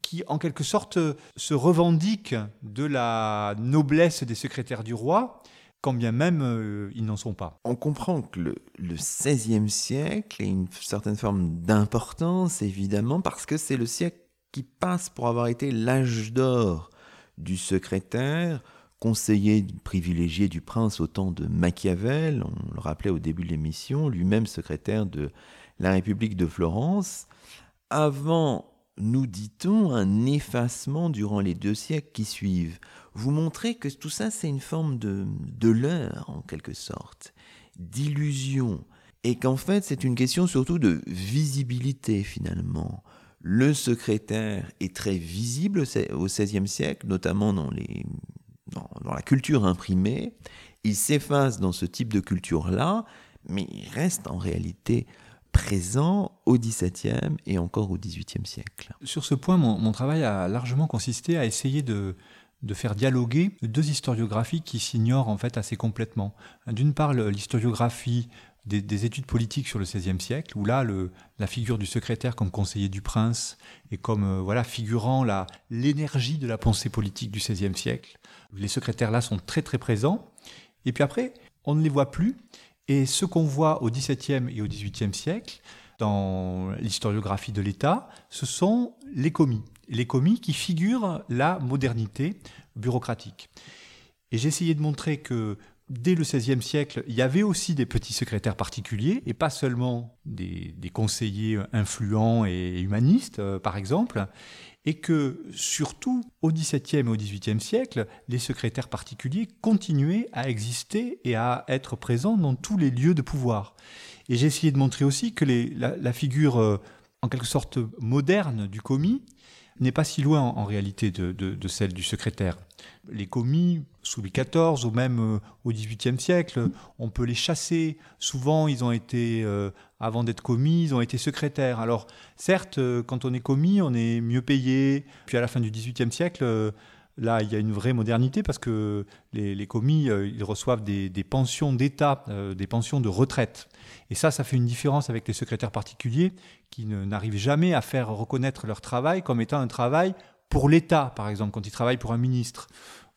qui en quelque sorte se revendiquent de la noblesse des secrétaires du roi, quand bien même euh, ils n'en sont pas. On comprend que le, le XVIe siècle a une certaine forme d'importance, évidemment, parce que c'est le siècle qui passe pour avoir été l'âge d'or du secrétaire, conseiller privilégié du prince au temps de Machiavel, on le rappelait au début de l'émission, lui-même secrétaire de la République de Florence, avant, nous dit-on, un effacement durant les deux siècles qui suivent. Vous montrez que tout ça, c'est une forme de, de leurre, en quelque sorte, d'illusion, et qu'en fait, c'est une question surtout de visibilité, finalement. Le secrétaire est très visible au XVIe siècle, notamment dans, les, dans, dans la culture imprimée. Il s'efface dans ce type de culture-là, mais il reste en réalité présent au XVIIe et encore au XVIIIe siècle. Sur ce point, mon, travail a largement consisté à essayer de, faire dialoguer deux historiographies qui s'ignorent en fait assez complètement. D'une part, l'historiographie des, études politiques sur le XVIe siècle, où là, la figure du secrétaire comme conseiller du prince et comme euh, voilà figurant l'énergie de la pensée politique du XVIe siècle. Les secrétaires là sont très très présents. Et puis après, on ne les voit plus. Et ce qu'on voit au XVIIe et au XVIIIe siècle, dans l'historiographie de l'État, ce sont les commis. Les commis qui figurent la modernité bureaucratique. Et j'ai essayé de montrer que dès le XVIe siècle, il y avait aussi des petits secrétaires particuliers, et pas seulement des, conseillers influents et humanistes, euh, par exemple, et que surtout au XVIIe et au XVIIIe siècle, les secrétaires particuliers continuaient à exister et à être présents dans tous les lieux de pouvoir. Et j'ai essayé de montrer aussi que la, figure euh, en quelque sorte moderne du commis n'est pas si loin en, réalité de, celle du secrétaire. Les commis, sous Louis XIV ou même euh, au XVIIIe siècle, on peut les chasser. Souvent, ils ont été, euh, avant d'être commis, ils ont été secrétaires. Alors, certes, euh, quand on est commis, on est mieux payé. Puis à la fin du XVIIIe siècle, là, il y a une vraie modernité parce que les, commis, ils reçoivent des, des pensions d'État, des pensions de retraite. Et ça, ça fait une différence avec les secrétaires particuliers qui n'arrivent jamais à faire reconnaître leur travail comme étant un travail pour l'État, par exemple, quand ils travaillent pour un ministre.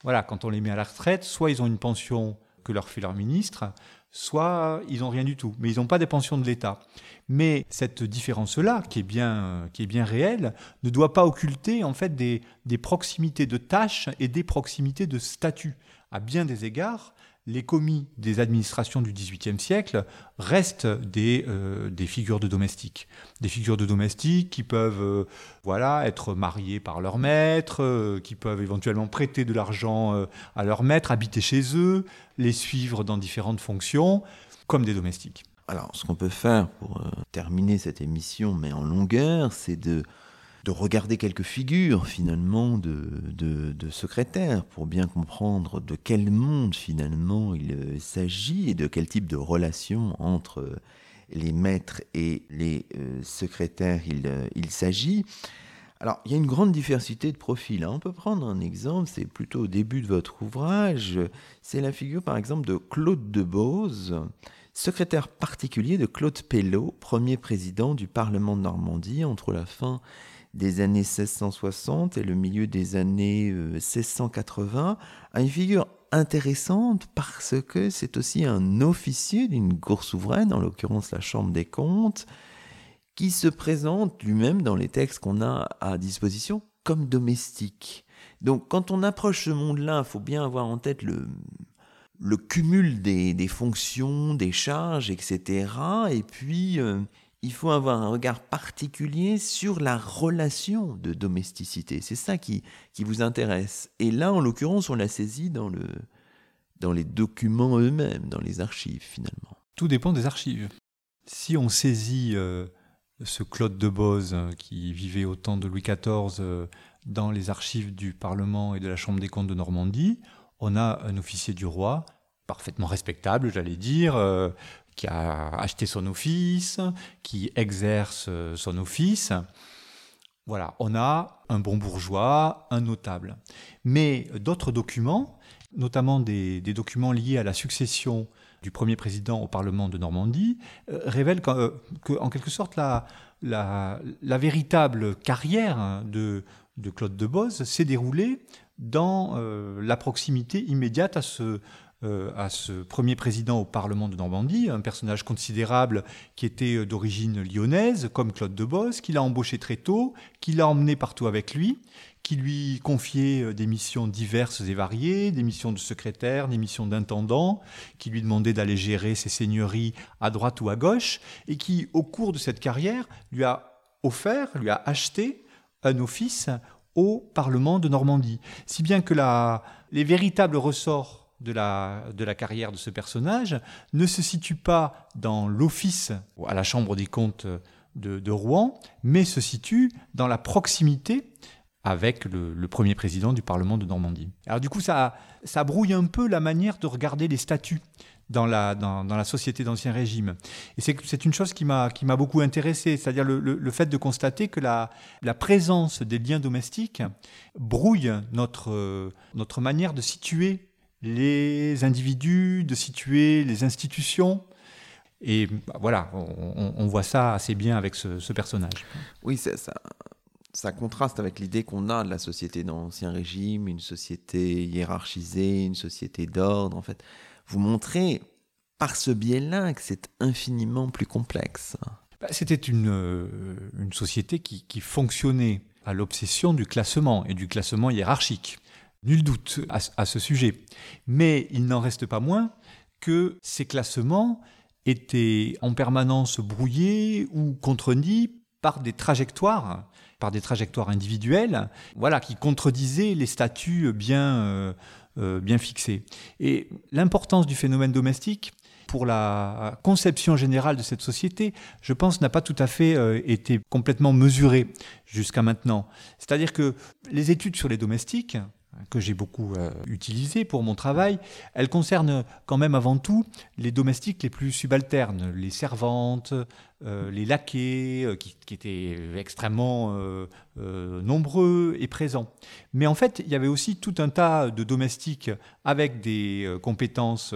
Voilà, quand on les met à la retraite, soit ils ont une pension que leur fait leur ministre, soit ils n'ont rien du tout, mais ils n'ont pas des pensions de l'État. Mais cette différence-là, qui est bien, qui est bien réelle, ne doit pas occulter en fait des, des proximités de tâches et des proximités de statut. À bien des égards, les commis des administrations du XVIIIe siècle restent des, euh, des, figures de domestiques. Des figures de domestiques qui peuvent euh, voilà, être mariées par leur maître, euh, qui peuvent éventuellement prêter de l'argent à leur maître, habiter chez eux, les suivre dans différentes fonctions, comme des domestiques. Alors, ce qu'on peut faire pour terminer cette émission, mais en longueur, c'est de de regarder quelques figures finalement de, de, secrétaires pour bien comprendre de quel monde finalement il euh, s'agit et de quel type de relation entre les maîtres et les euh, secrétaires il, euh, il s'agit. Alors, il y a une grande diversité de profils. Hein. On peut prendre un exemple, c'est plutôt au début de votre ouvrage. C'est la figure, par exemple, de Claude de Bose, secrétaire particulier de Claude Pelot, premier président du Parlement de Normandie entre la fin des années 1660 et le milieu des années 1680, euh, a une figure intéressante parce que c'est aussi un officier d'une cour souveraine, en l'occurrence la Chambre des comptes, qui se présente lui-même dans les textes qu'on a à disposition comme domestique. Donc quand on approche ce monde-là, il faut bien avoir en tête le, le cumul des, fonctions, des charges, etc. Et puis, euh, il faut avoir un regard particulier sur la relation de domesticité. C'est ça qui, qui vous intéresse. Et là, en l'occurrence, on l'a saisi dans, le, dans les documents eux-mêmes, dans les archives, finalement. Tout dépend des archives. Si on saisit... Euh, ce Claude de Boz, euh, qui vivait au temps de Louis XIV euh, dans les archives du Parlement et de la Chambre des comptes de Normandie, on a un officier du roi, parfaitement respectable, j'allais dire, qui a acheté son office, qui exerce son office. Voilà, on a un bon bourgeois, un notable. Mais d'autres documents, notamment des, documents liés à la succession du premier président au Parlement de Normandie, euh, révèle qu'en euh, quelque sorte la, véritable carrière de, de Claude de Boz s'est déroulée dans euh, la proximité immédiate à ce, à ce premier président au Parlement de Normandie, un personnage considérable qui était d'origine lyonnaise, comme Claude de Boz, qu'il a embauché très tôt, qu'il a emmené partout avec lui, qui lui confiait euh, des missions diverses et variées, des missions de secrétaire, des missions d'intendant, qui lui demandait d'aller gérer ses seigneuries à droite ou à gauche, et qui, au cours de cette carrière, lui a offert, lui a acheté un office au Parlement de Normandie. Si bien que les véritables ressorts de la, de la carrière de ce personnage ne se situent pas dans l'office à la Chambre des comptes de, Rouen, mais se situent dans la proximité avec le, premier président du Parlement de Normandie. Alors du coup, ça, ça brouille un peu la manière de regarder les statuts dans la, dans, la société d'Ancien Régime. Et c'est une chose qui m'a beaucoup intéressé, c'est-à-dire le, le, fait de constater que la, la présence des liens domestiques brouille notre, notre manière de situer les individus, de situer les institutions. Et bah, voilà, on, on, voit ça assez bien avec ce, ce personnage. Oui, c'est ça ça contraste avec l'idée qu'on a de la société d'Ancien Régime, une société hiérarchisée, une société d'ordre. En fait, vous montrez par ce biais-là que c'est infiniment plus complexe. Bah, c'était une, euh, une, société qui, qui fonctionnait à l'obsession du classement et du classement hiérarchique. Nul doute à, ce sujet. Mais il n'en reste pas moins que ces classements étaient en permanence brouillés ou contredits par des trajectoires par des trajectoires individuelles, voilà, qui contredisaient les statuts bien, euh, euh, bien fixés. Et l'importance du phénomène domestique pour la conception générale de cette société, je pense, n'a pas tout à fait euh, été complètement mesurée jusqu'à maintenant. C'est-à-dire que les études sur les domestiques, que j'ai beaucoup euh, utilisé pour mon travail, elle concerne quand même avant tout les domestiques les plus subalternes, les servantes, euh, les laquais, euh, qui, étaient extrêmement nombreux et présents. Mais en fait, il y avait aussi tout un tas de domestiques avec des compétences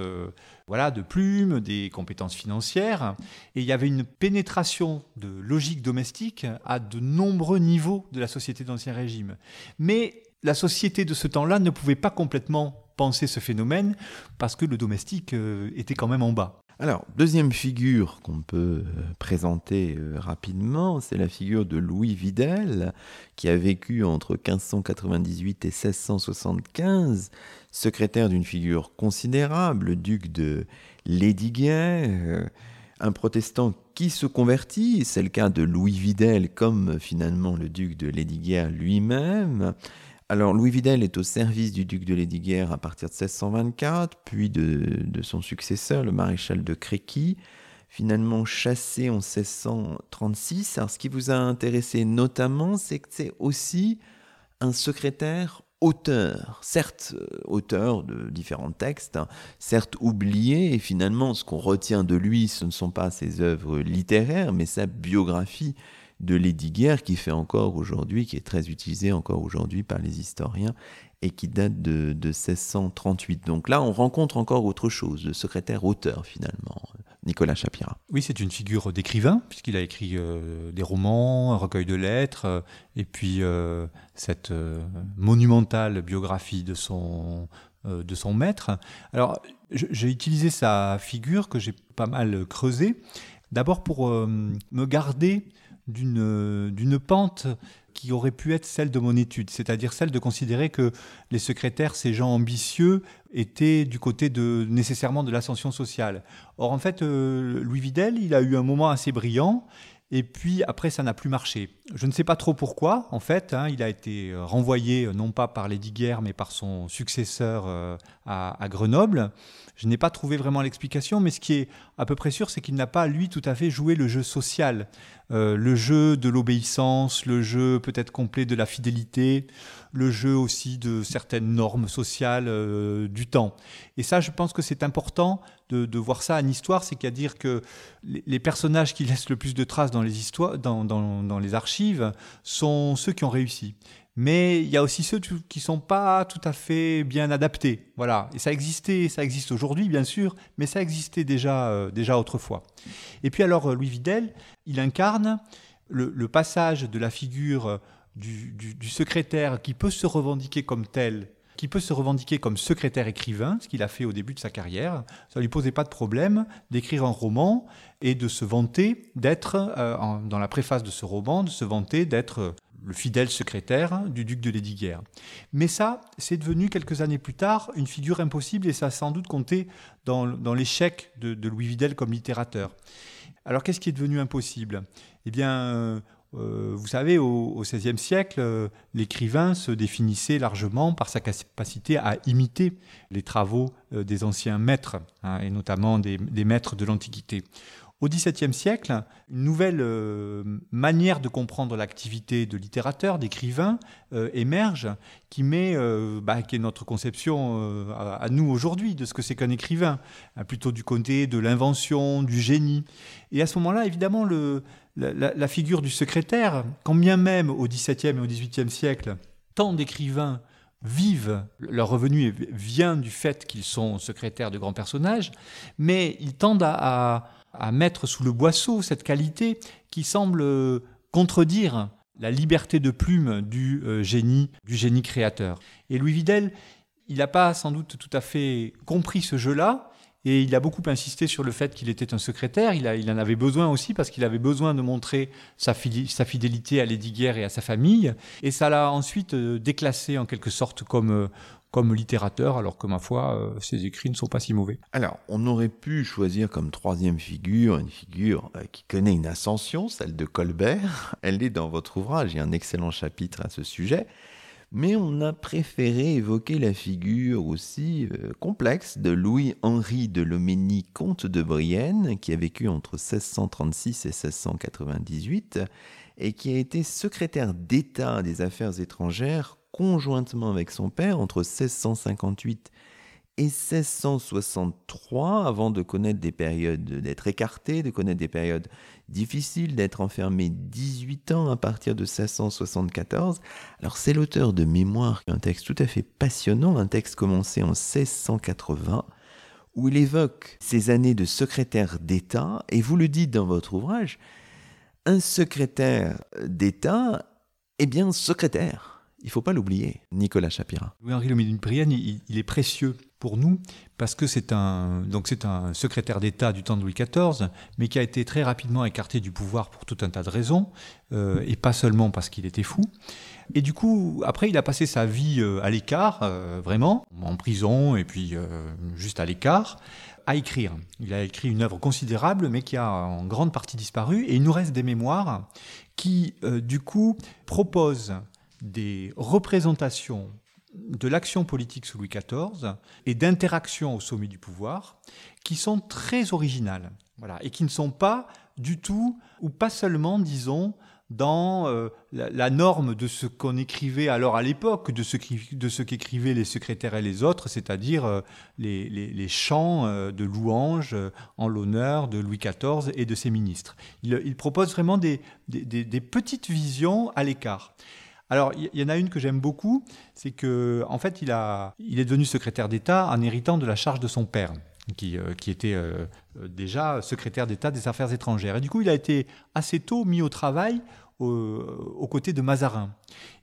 voilà, de plumes, des compétences financières, et il y avait une pénétration de logique domestique à de nombreux niveaux de la société d'Ancien Régime. Mais la société de ce temps-là ne pouvait pas complètement penser ce phénomène parce que le domestique euh, était quand même en bas. Alors, deuxième figure qu'on peut euh, présenter euh, rapidement, c'est la figure de Louis Vidal, qui a vécu entre 1598 et 1675, secrétaire d'une figure considérable, le duc de Lédiguet, un protestant qui se convertit, c'est le cas de Louis Vidal comme finalement le duc de Lédiguer lui-même, alors Louis Vidal est au service du duc de Lédiguerre à partir de 1624, puis de, son successeur, le maréchal de Créqui, finalement chassé en 1636. Alors ce qui vous a intéressé notamment, c'est que c'est aussi un secrétaire auteur, certes euh, auteur de différents textes, hein, certes oublié, et finalement ce qu'on retient de lui, ce ne sont pas ses œuvres littéraires, mais sa biographie de Lesdiguières qui fait encore aujourd'hui, qui est très utilisé encore aujourd'hui par les historiens et qui date de, de 1638. Donc là, on rencontre encore autre chose, le secrétaire-auteur finalement, Nicolas Chapira. Oui, c'est une figure d'écrivain, puisqu'il a écrit euh, des romans, un recueil de lettres, euh, et puis euh, cette monumentale biographie de son, de son maître. Alors, j'ai utilisé sa figure que j'ai pas mal creusée, d'abord pour me garder d'une pente qui aurait pu être celle de mon étude, c'est-à-dire celle de considérer que les secrétaires, ces gens ambitieux, étaient du côté de nécessairement de l'ascension sociale. Or, en fait, euh, Louis Vidal, il a eu un moment assez brillant. Et puis après, ça n'a plus marché. Je ne sais pas trop pourquoi, en fait. Hein, il a été renvoyé, non pas par les Guerre, mais par son successeur euh, à, Grenoble. Je n'ai pas trouvé vraiment l'explication, mais ce qui est à peu près sûr, c'est qu'il n'a pas, lui, tout à fait joué le jeu social, euh, le jeu de l'obéissance, le jeu peut-être complet de la fidélité, le jeu aussi de certaines normes sociales euh, du temps. Et ça, je pense que c'est important de, voir ça en histoire, c'est qu'à dire que les, personnages qui laissent le plus de traces dans les histoires, dans, dans les archives, sont ceux qui ont réussi mais il y a aussi ceux qui sont pas tout à fait bien adaptés. Voilà, et ça existait, ça existe aujourd'hui bien sûr, mais ça existait déjà euh, déjà autrefois. Et puis alors euh, Louis Videl, il incarne le, passage de la figure euh, du, secrétaire qui peut se revendiquer comme tel qui peut se revendiquer comme secrétaire écrivain, ce qu'il a fait au début de sa carrière. Ça ne lui posait pas de problème d'écrire un roman et de se vanter d'être, dans la préface de ce roman, de se vanter d'être le fidèle secrétaire du duc de Lédiguerre. Mais ça, c'est devenu quelques années plus tard une figure impossible et ça a sans doute compté dans, l'échec de, Louis Videl comme littérateur. Alors qu'est-ce qui est devenu impossible? Eh bien, euh, euh, vous savez, au XVIe siècle, euh, l'écrivain se définissait largement par sa capacité à imiter les travaux des anciens maîtres, hein, et notamment des maîtres de l'Antiquité. Au XVIIe siècle, une nouvelle euh, manière de comprendre l'activité de littérateur, d'écrivain, euh, émerge, qui met, euh, bah, qui est notre conception à, nous aujourd'hui de ce que c'est qu'un écrivain, hein, plutôt du côté de l'invention, du génie. Et à ce moment-là, évidemment, la, figure du secrétaire, quand bien même au XVIIe et au XVIIIe siècle, tant d'écrivains vivent, leur revenu vient du fait qu'ils sont secrétaires de grands personnages, mais ils tendent à mettre sous le boisseau cette qualité qui semble euh, contredire la liberté de plume du euh, génie, du génie créateur. Et Louis Videl, il n'a pas sans doute tout à fait compris ce jeu-là, et il a beaucoup insisté sur le fait qu'il était un secrétaire. Il, en avait besoin aussi parce qu'il avait besoin de montrer sa, fidélité à Lady Guerre et à sa famille. Et ça l'a ensuite euh, déclassé en quelque sorte comme, littérateur, alors que ma foi, euh, ses écrits ne sont pas si mauvais. Alors, on aurait pu choisir comme troisième figure une figure euh, qui connaît une ascension, celle de Colbert. *laughs* Elle est dans votre ouvrage, il y a un excellent chapitre à ce sujet. Mais on a préféré évoquer la figure aussi euh, complexe de Louis-Henri de Loménie, comte de Brienne, qui a vécu entre 1636 et 1698 et qui a été secrétaire d'État des Affaires étrangères conjointement avec son père entre 1658 et 1663, avant de connaître des périodes, d'être écarté, de connaître des périodes difficiles, d'être enfermé 18 ans à partir de 1674. Alors c'est l'auteur de Mémoire, un texte tout à fait passionnant, un texte commencé en 1680, où il évoque ses années de secrétaire d'État, et vous le dites dans votre ouvrage, un secrétaire d'État est bien secrétaire. Il faut pas l'oublier, Nicolas Chapira. Louis-Henri Lomédine-Brienne, il, il, est précieux pour nous parce que c'est un, donc c'est un secrétaire d'État du temps de Louis XIV, mais qui a été très rapidement écarté du pouvoir pour tout un tas de raisons, euh, et pas seulement parce qu'il était fou. Et du coup, après, il a passé sa vie euh, à l'écart, euh, vraiment, en prison et puis juste à l'écart, à écrire. Il a écrit une œuvre considérable, mais qui a en grande partie disparu, et il nous reste des mémoires qui, du coup, proposent des représentations de l'action politique sous Louis XIV et d'interactions au sommet du pouvoir qui sont très originales voilà, et qui ne sont pas du tout, ou pas seulement, disons, dans euh, la, norme de ce qu'on écrivait alors à l'époque, de ce, qu'écrivaient les secrétaires et les autres, c'est-à-dire euh, les, chants euh, de louanges en l'honneur de Louis XIV et de ses ministres. Il, propose vraiment des, petites visions à l'écart. Alors, il y, en a une que j'aime beaucoup, c'est que en fait, il, a, il est devenu secrétaire d'État en héritant de la charge de son père. Qui, qui, était déjà secrétaire d'État des Affaires étrangères. Et du coup, il a été assez tôt mis au travail aux, côtés de Mazarin.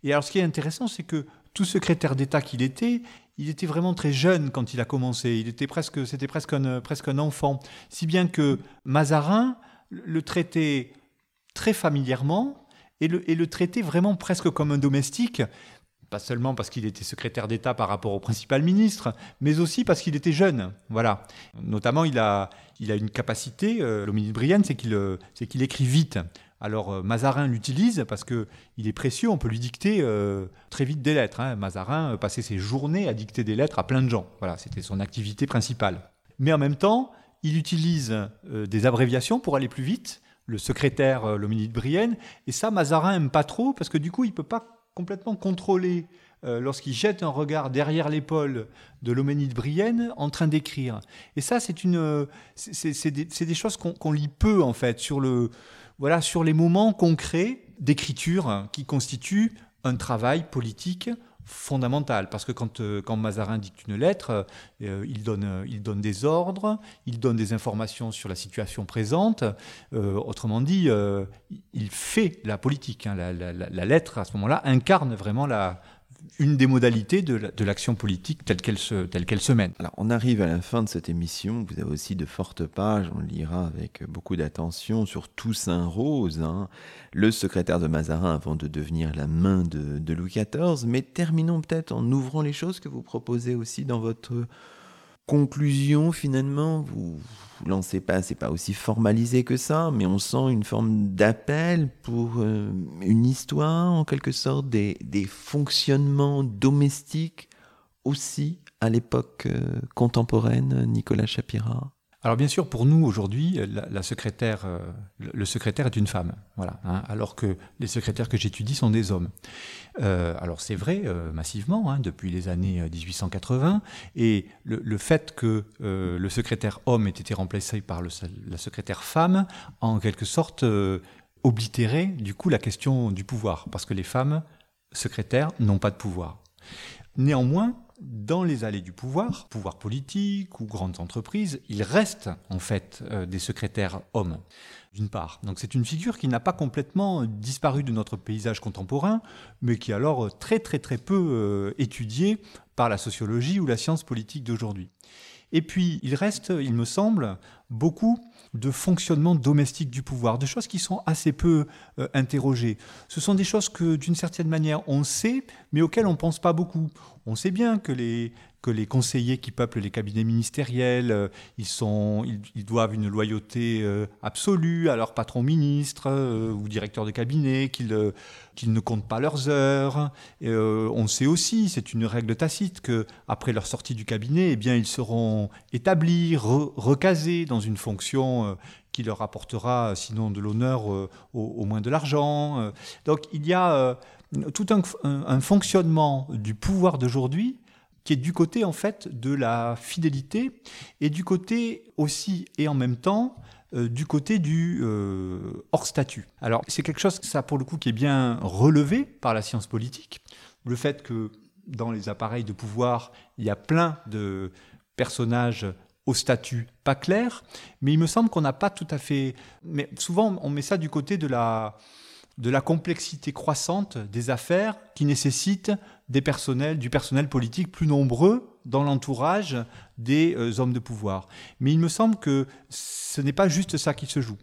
Et alors ce qui est intéressant, c'est que tout secrétaire d'État qu'il était, il était vraiment très jeune quand il a commencé. Il était presque, c'était presque presque un enfant. Si bien que Mazarin le traitait très familièrement et le, traitait vraiment presque comme un domestique pas seulement parce qu'il était secrétaire d'État par rapport au principal ministre, mais aussi parce qu'il était jeune. Voilà. Notamment, il a, une capacité, euh, l'hominide Brienne, c'est qu'il, euh, c'est qu'il écrit vite. Alors euh, Mazarin l'utilise parce que il est précieux, on peut lui dicter euh, très vite des lettres. Hein. Mazarin passait ses journées à dicter des lettres à plein de gens. Voilà, c'était son activité principale. Mais en même temps, il utilise des abréviations pour aller plus vite. Le secrétaire, l'hominide Brienne, et ça Mazarin aime pas trop parce que du coup il peut pas complètement contrôler lorsqu'il jette un regard derrière l'épaule de l'homénide Brienne en train d'écrire. Et ça, c'est une, c'est des, des, choses qu'on lit peu en fait sur le, voilà, sur les moments concrets d'écriture qui constituent un travail politique fondamental. Parce que quand, euh, quand Mazarin dicte une lettre, euh, il, donne, il donne des ordres, il donne des informations sur la situation présente. Euh, autrement dit, il fait la politique. Hein. la, lettre, à ce moment-là, incarne vraiment la, une des modalités de l'action politique telle qu'elle se, telle qu'elle se mène. On arrive à la fin de cette émission. Vous avez aussi de fortes pages, on lira avec beaucoup d'attention sur Toussaint Rose, hein, le secrétaire de Mazarin avant de devenir la main de Louis XIV. Mais terminons peut-être en ouvrant les choses que vous proposez aussi dans votre conclusion finalement, vous, vous lancez pas, c'est pas aussi formalisé que ça, mais on sent une forme d'appel pour euh, une histoire en quelque sorte des, fonctionnements domestiques aussi à l'époque euh, contemporaine, Nicolas Chapira? Alors bien sûr, pour nous aujourd'hui, la, secrétaire, euh, le secrétaire est une femme, voilà, hein, alors que les secrétaires que j'étudie sont des hommes. Euh, alors c'est vrai euh, massivement hein, depuis les années 1880, et le, fait que le secrétaire homme ait été remplacé par la secrétaire femme, en quelque sorte oblitérait du coup la question du pouvoir, parce que les femmes secrétaires n'ont pas de pouvoir. Néanmoins, dans les allées du pouvoir, pouvoir politique ou grandes entreprises, il reste en fait euh, des secrétaires hommes, d'une part. Donc c'est une figure qui n'a pas complètement disparu de notre paysage contemporain, mais qui est alors très très très peu euh, étudiée par la sociologie ou la science politique d'aujourd'hui. Et puis il reste, il me semble, beaucoup de fonctionnement domestique du pouvoir, de choses qui sont assez peu euh, interrogées. Ce sont des choses que, d'une certaine manière, on sait, mais auxquelles on ne pense pas beaucoup. On sait bien que les, que les conseillers qui peuplent les cabinets ministériels, euh, ils, sont, ils, doivent une loyauté euh, absolue à leur patron ministre ou directeur de cabinet, qu'ils qu'ils ne comptent pas leurs heures. on sait aussi, c'est une règle tacite, que après leur sortie du cabinet, eh bien, ils seront établis, recasés dans une fonction euh, qui leur apportera, sinon de l'honneur, euh, au, moins de l'argent. Euh. Donc il y a tout un, fonctionnement du pouvoir d'aujourd'hui qui est du côté en fait de la fidélité et du côté aussi et en même temps du côté du hors statut. Alors c'est quelque chose ça pour le coup qui est bien relevé par la science politique, le fait que dans les appareils de pouvoir il y a plein de personnages au statut pas clair, mais il me semble qu'on n'a pas tout à fait... Mais souvent, on met ça du côté de la, de la complexité croissante des affaires qui nécessitent des personnels, du personnel politique plus nombreux dans l'entourage des euh, hommes de pouvoir. Mais il me semble que ce n'est pas juste ça qui se joue.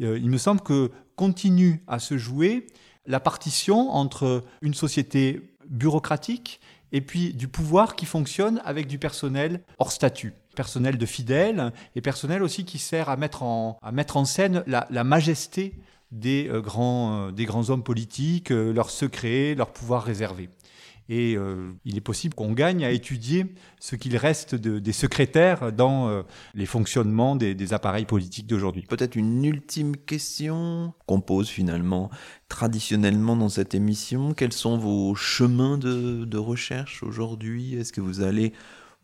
Euh, il me semble que continue à se jouer la partition entre une société bureaucratique et puis du pouvoir qui fonctionne avec du personnel hors statut personnel de fidèles et personnel aussi qui sert à mettre en, scène la, majesté des, euh, grands, des grands hommes politiques, leurs secrets, leurs pouvoirs réservés. Et euh, il est possible qu'on gagne à étudier ce qu'il reste des secrétaires dans euh, les fonctionnements des, appareils politiques d'aujourd'hui. Peut-être une ultime question qu'on pose finalement traditionnellement dans cette émission. Quels sont vos chemins de recherche aujourd'hui? Est-ce que vous allez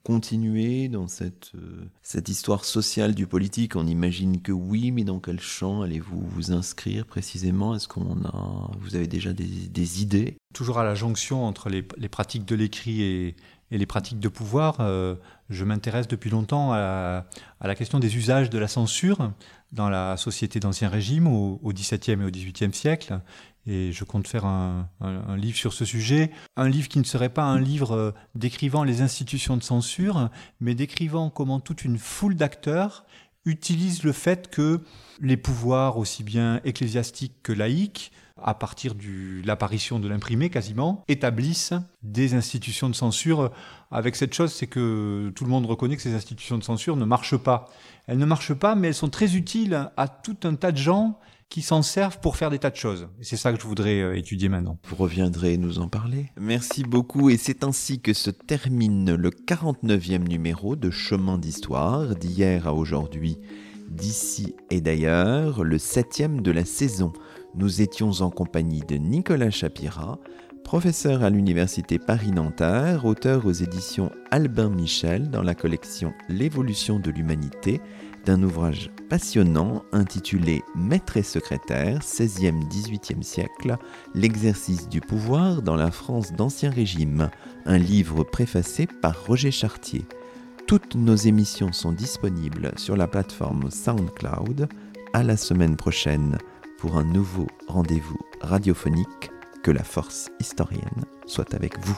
continuer dans cette, euh, cette histoire sociale du politique. On imagine que oui, mais dans quel champ allez-vous vous inscrire précisément? Est-ce qu'on a, vous avez déjà des, idées? Toujours à la jonction entre les, pratiques de l'écrit et, les pratiques de pouvoir, euh, je m'intéresse depuis longtemps à la, question des usages de la censure dans la société d'Ancien Régime au, au XVIIe et au XVIIIe siècle et je compte faire un, livre sur ce sujet. Un livre qui ne serait pas un livre euh, décrivant les institutions de censure, mais décrivant comment toute une foule d'acteurs utilisent le fait que les pouvoirs, aussi bien ecclésiastiques que laïques, à partir de l'apparition de l'imprimé quasiment, établissent des institutions de censure. Avec cette chose, c'est que tout le monde reconnaît que ces institutions de censure ne marchent pas. Elles ne marchent pas, mais elles sont très utiles à tout un tas de gens qui s'en servent pour faire des tas de choses. c'est ça que je voudrais euh, étudier maintenant. Vous reviendrez nous en parler. Merci beaucoup et c'est ainsi que se termine le 49e numéro de Chemin d'Histoire d'hier à aujourd'hui, d'ici et d'ailleurs, le septième de la saison. Nous étions en compagnie de Nicolas Chapira, professeur à l'Université Paris-Nanterre, auteur aux éditions Albin Michel dans la collection L'évolution de l'humanité d'un ouvrage passionnant intitulé Maître et secrétaire, 16e-18e siècle, l'exercice du pouvoir dans la France d'Ancien Régime, un livre préfacé par Roger Chartier. Toutes nos émissions sont disponibles sur la plateforme SoundCloud. À la semaine prochaine pour un nouveau rendez-vous radiophonique. Que la force historienne soit avec vous.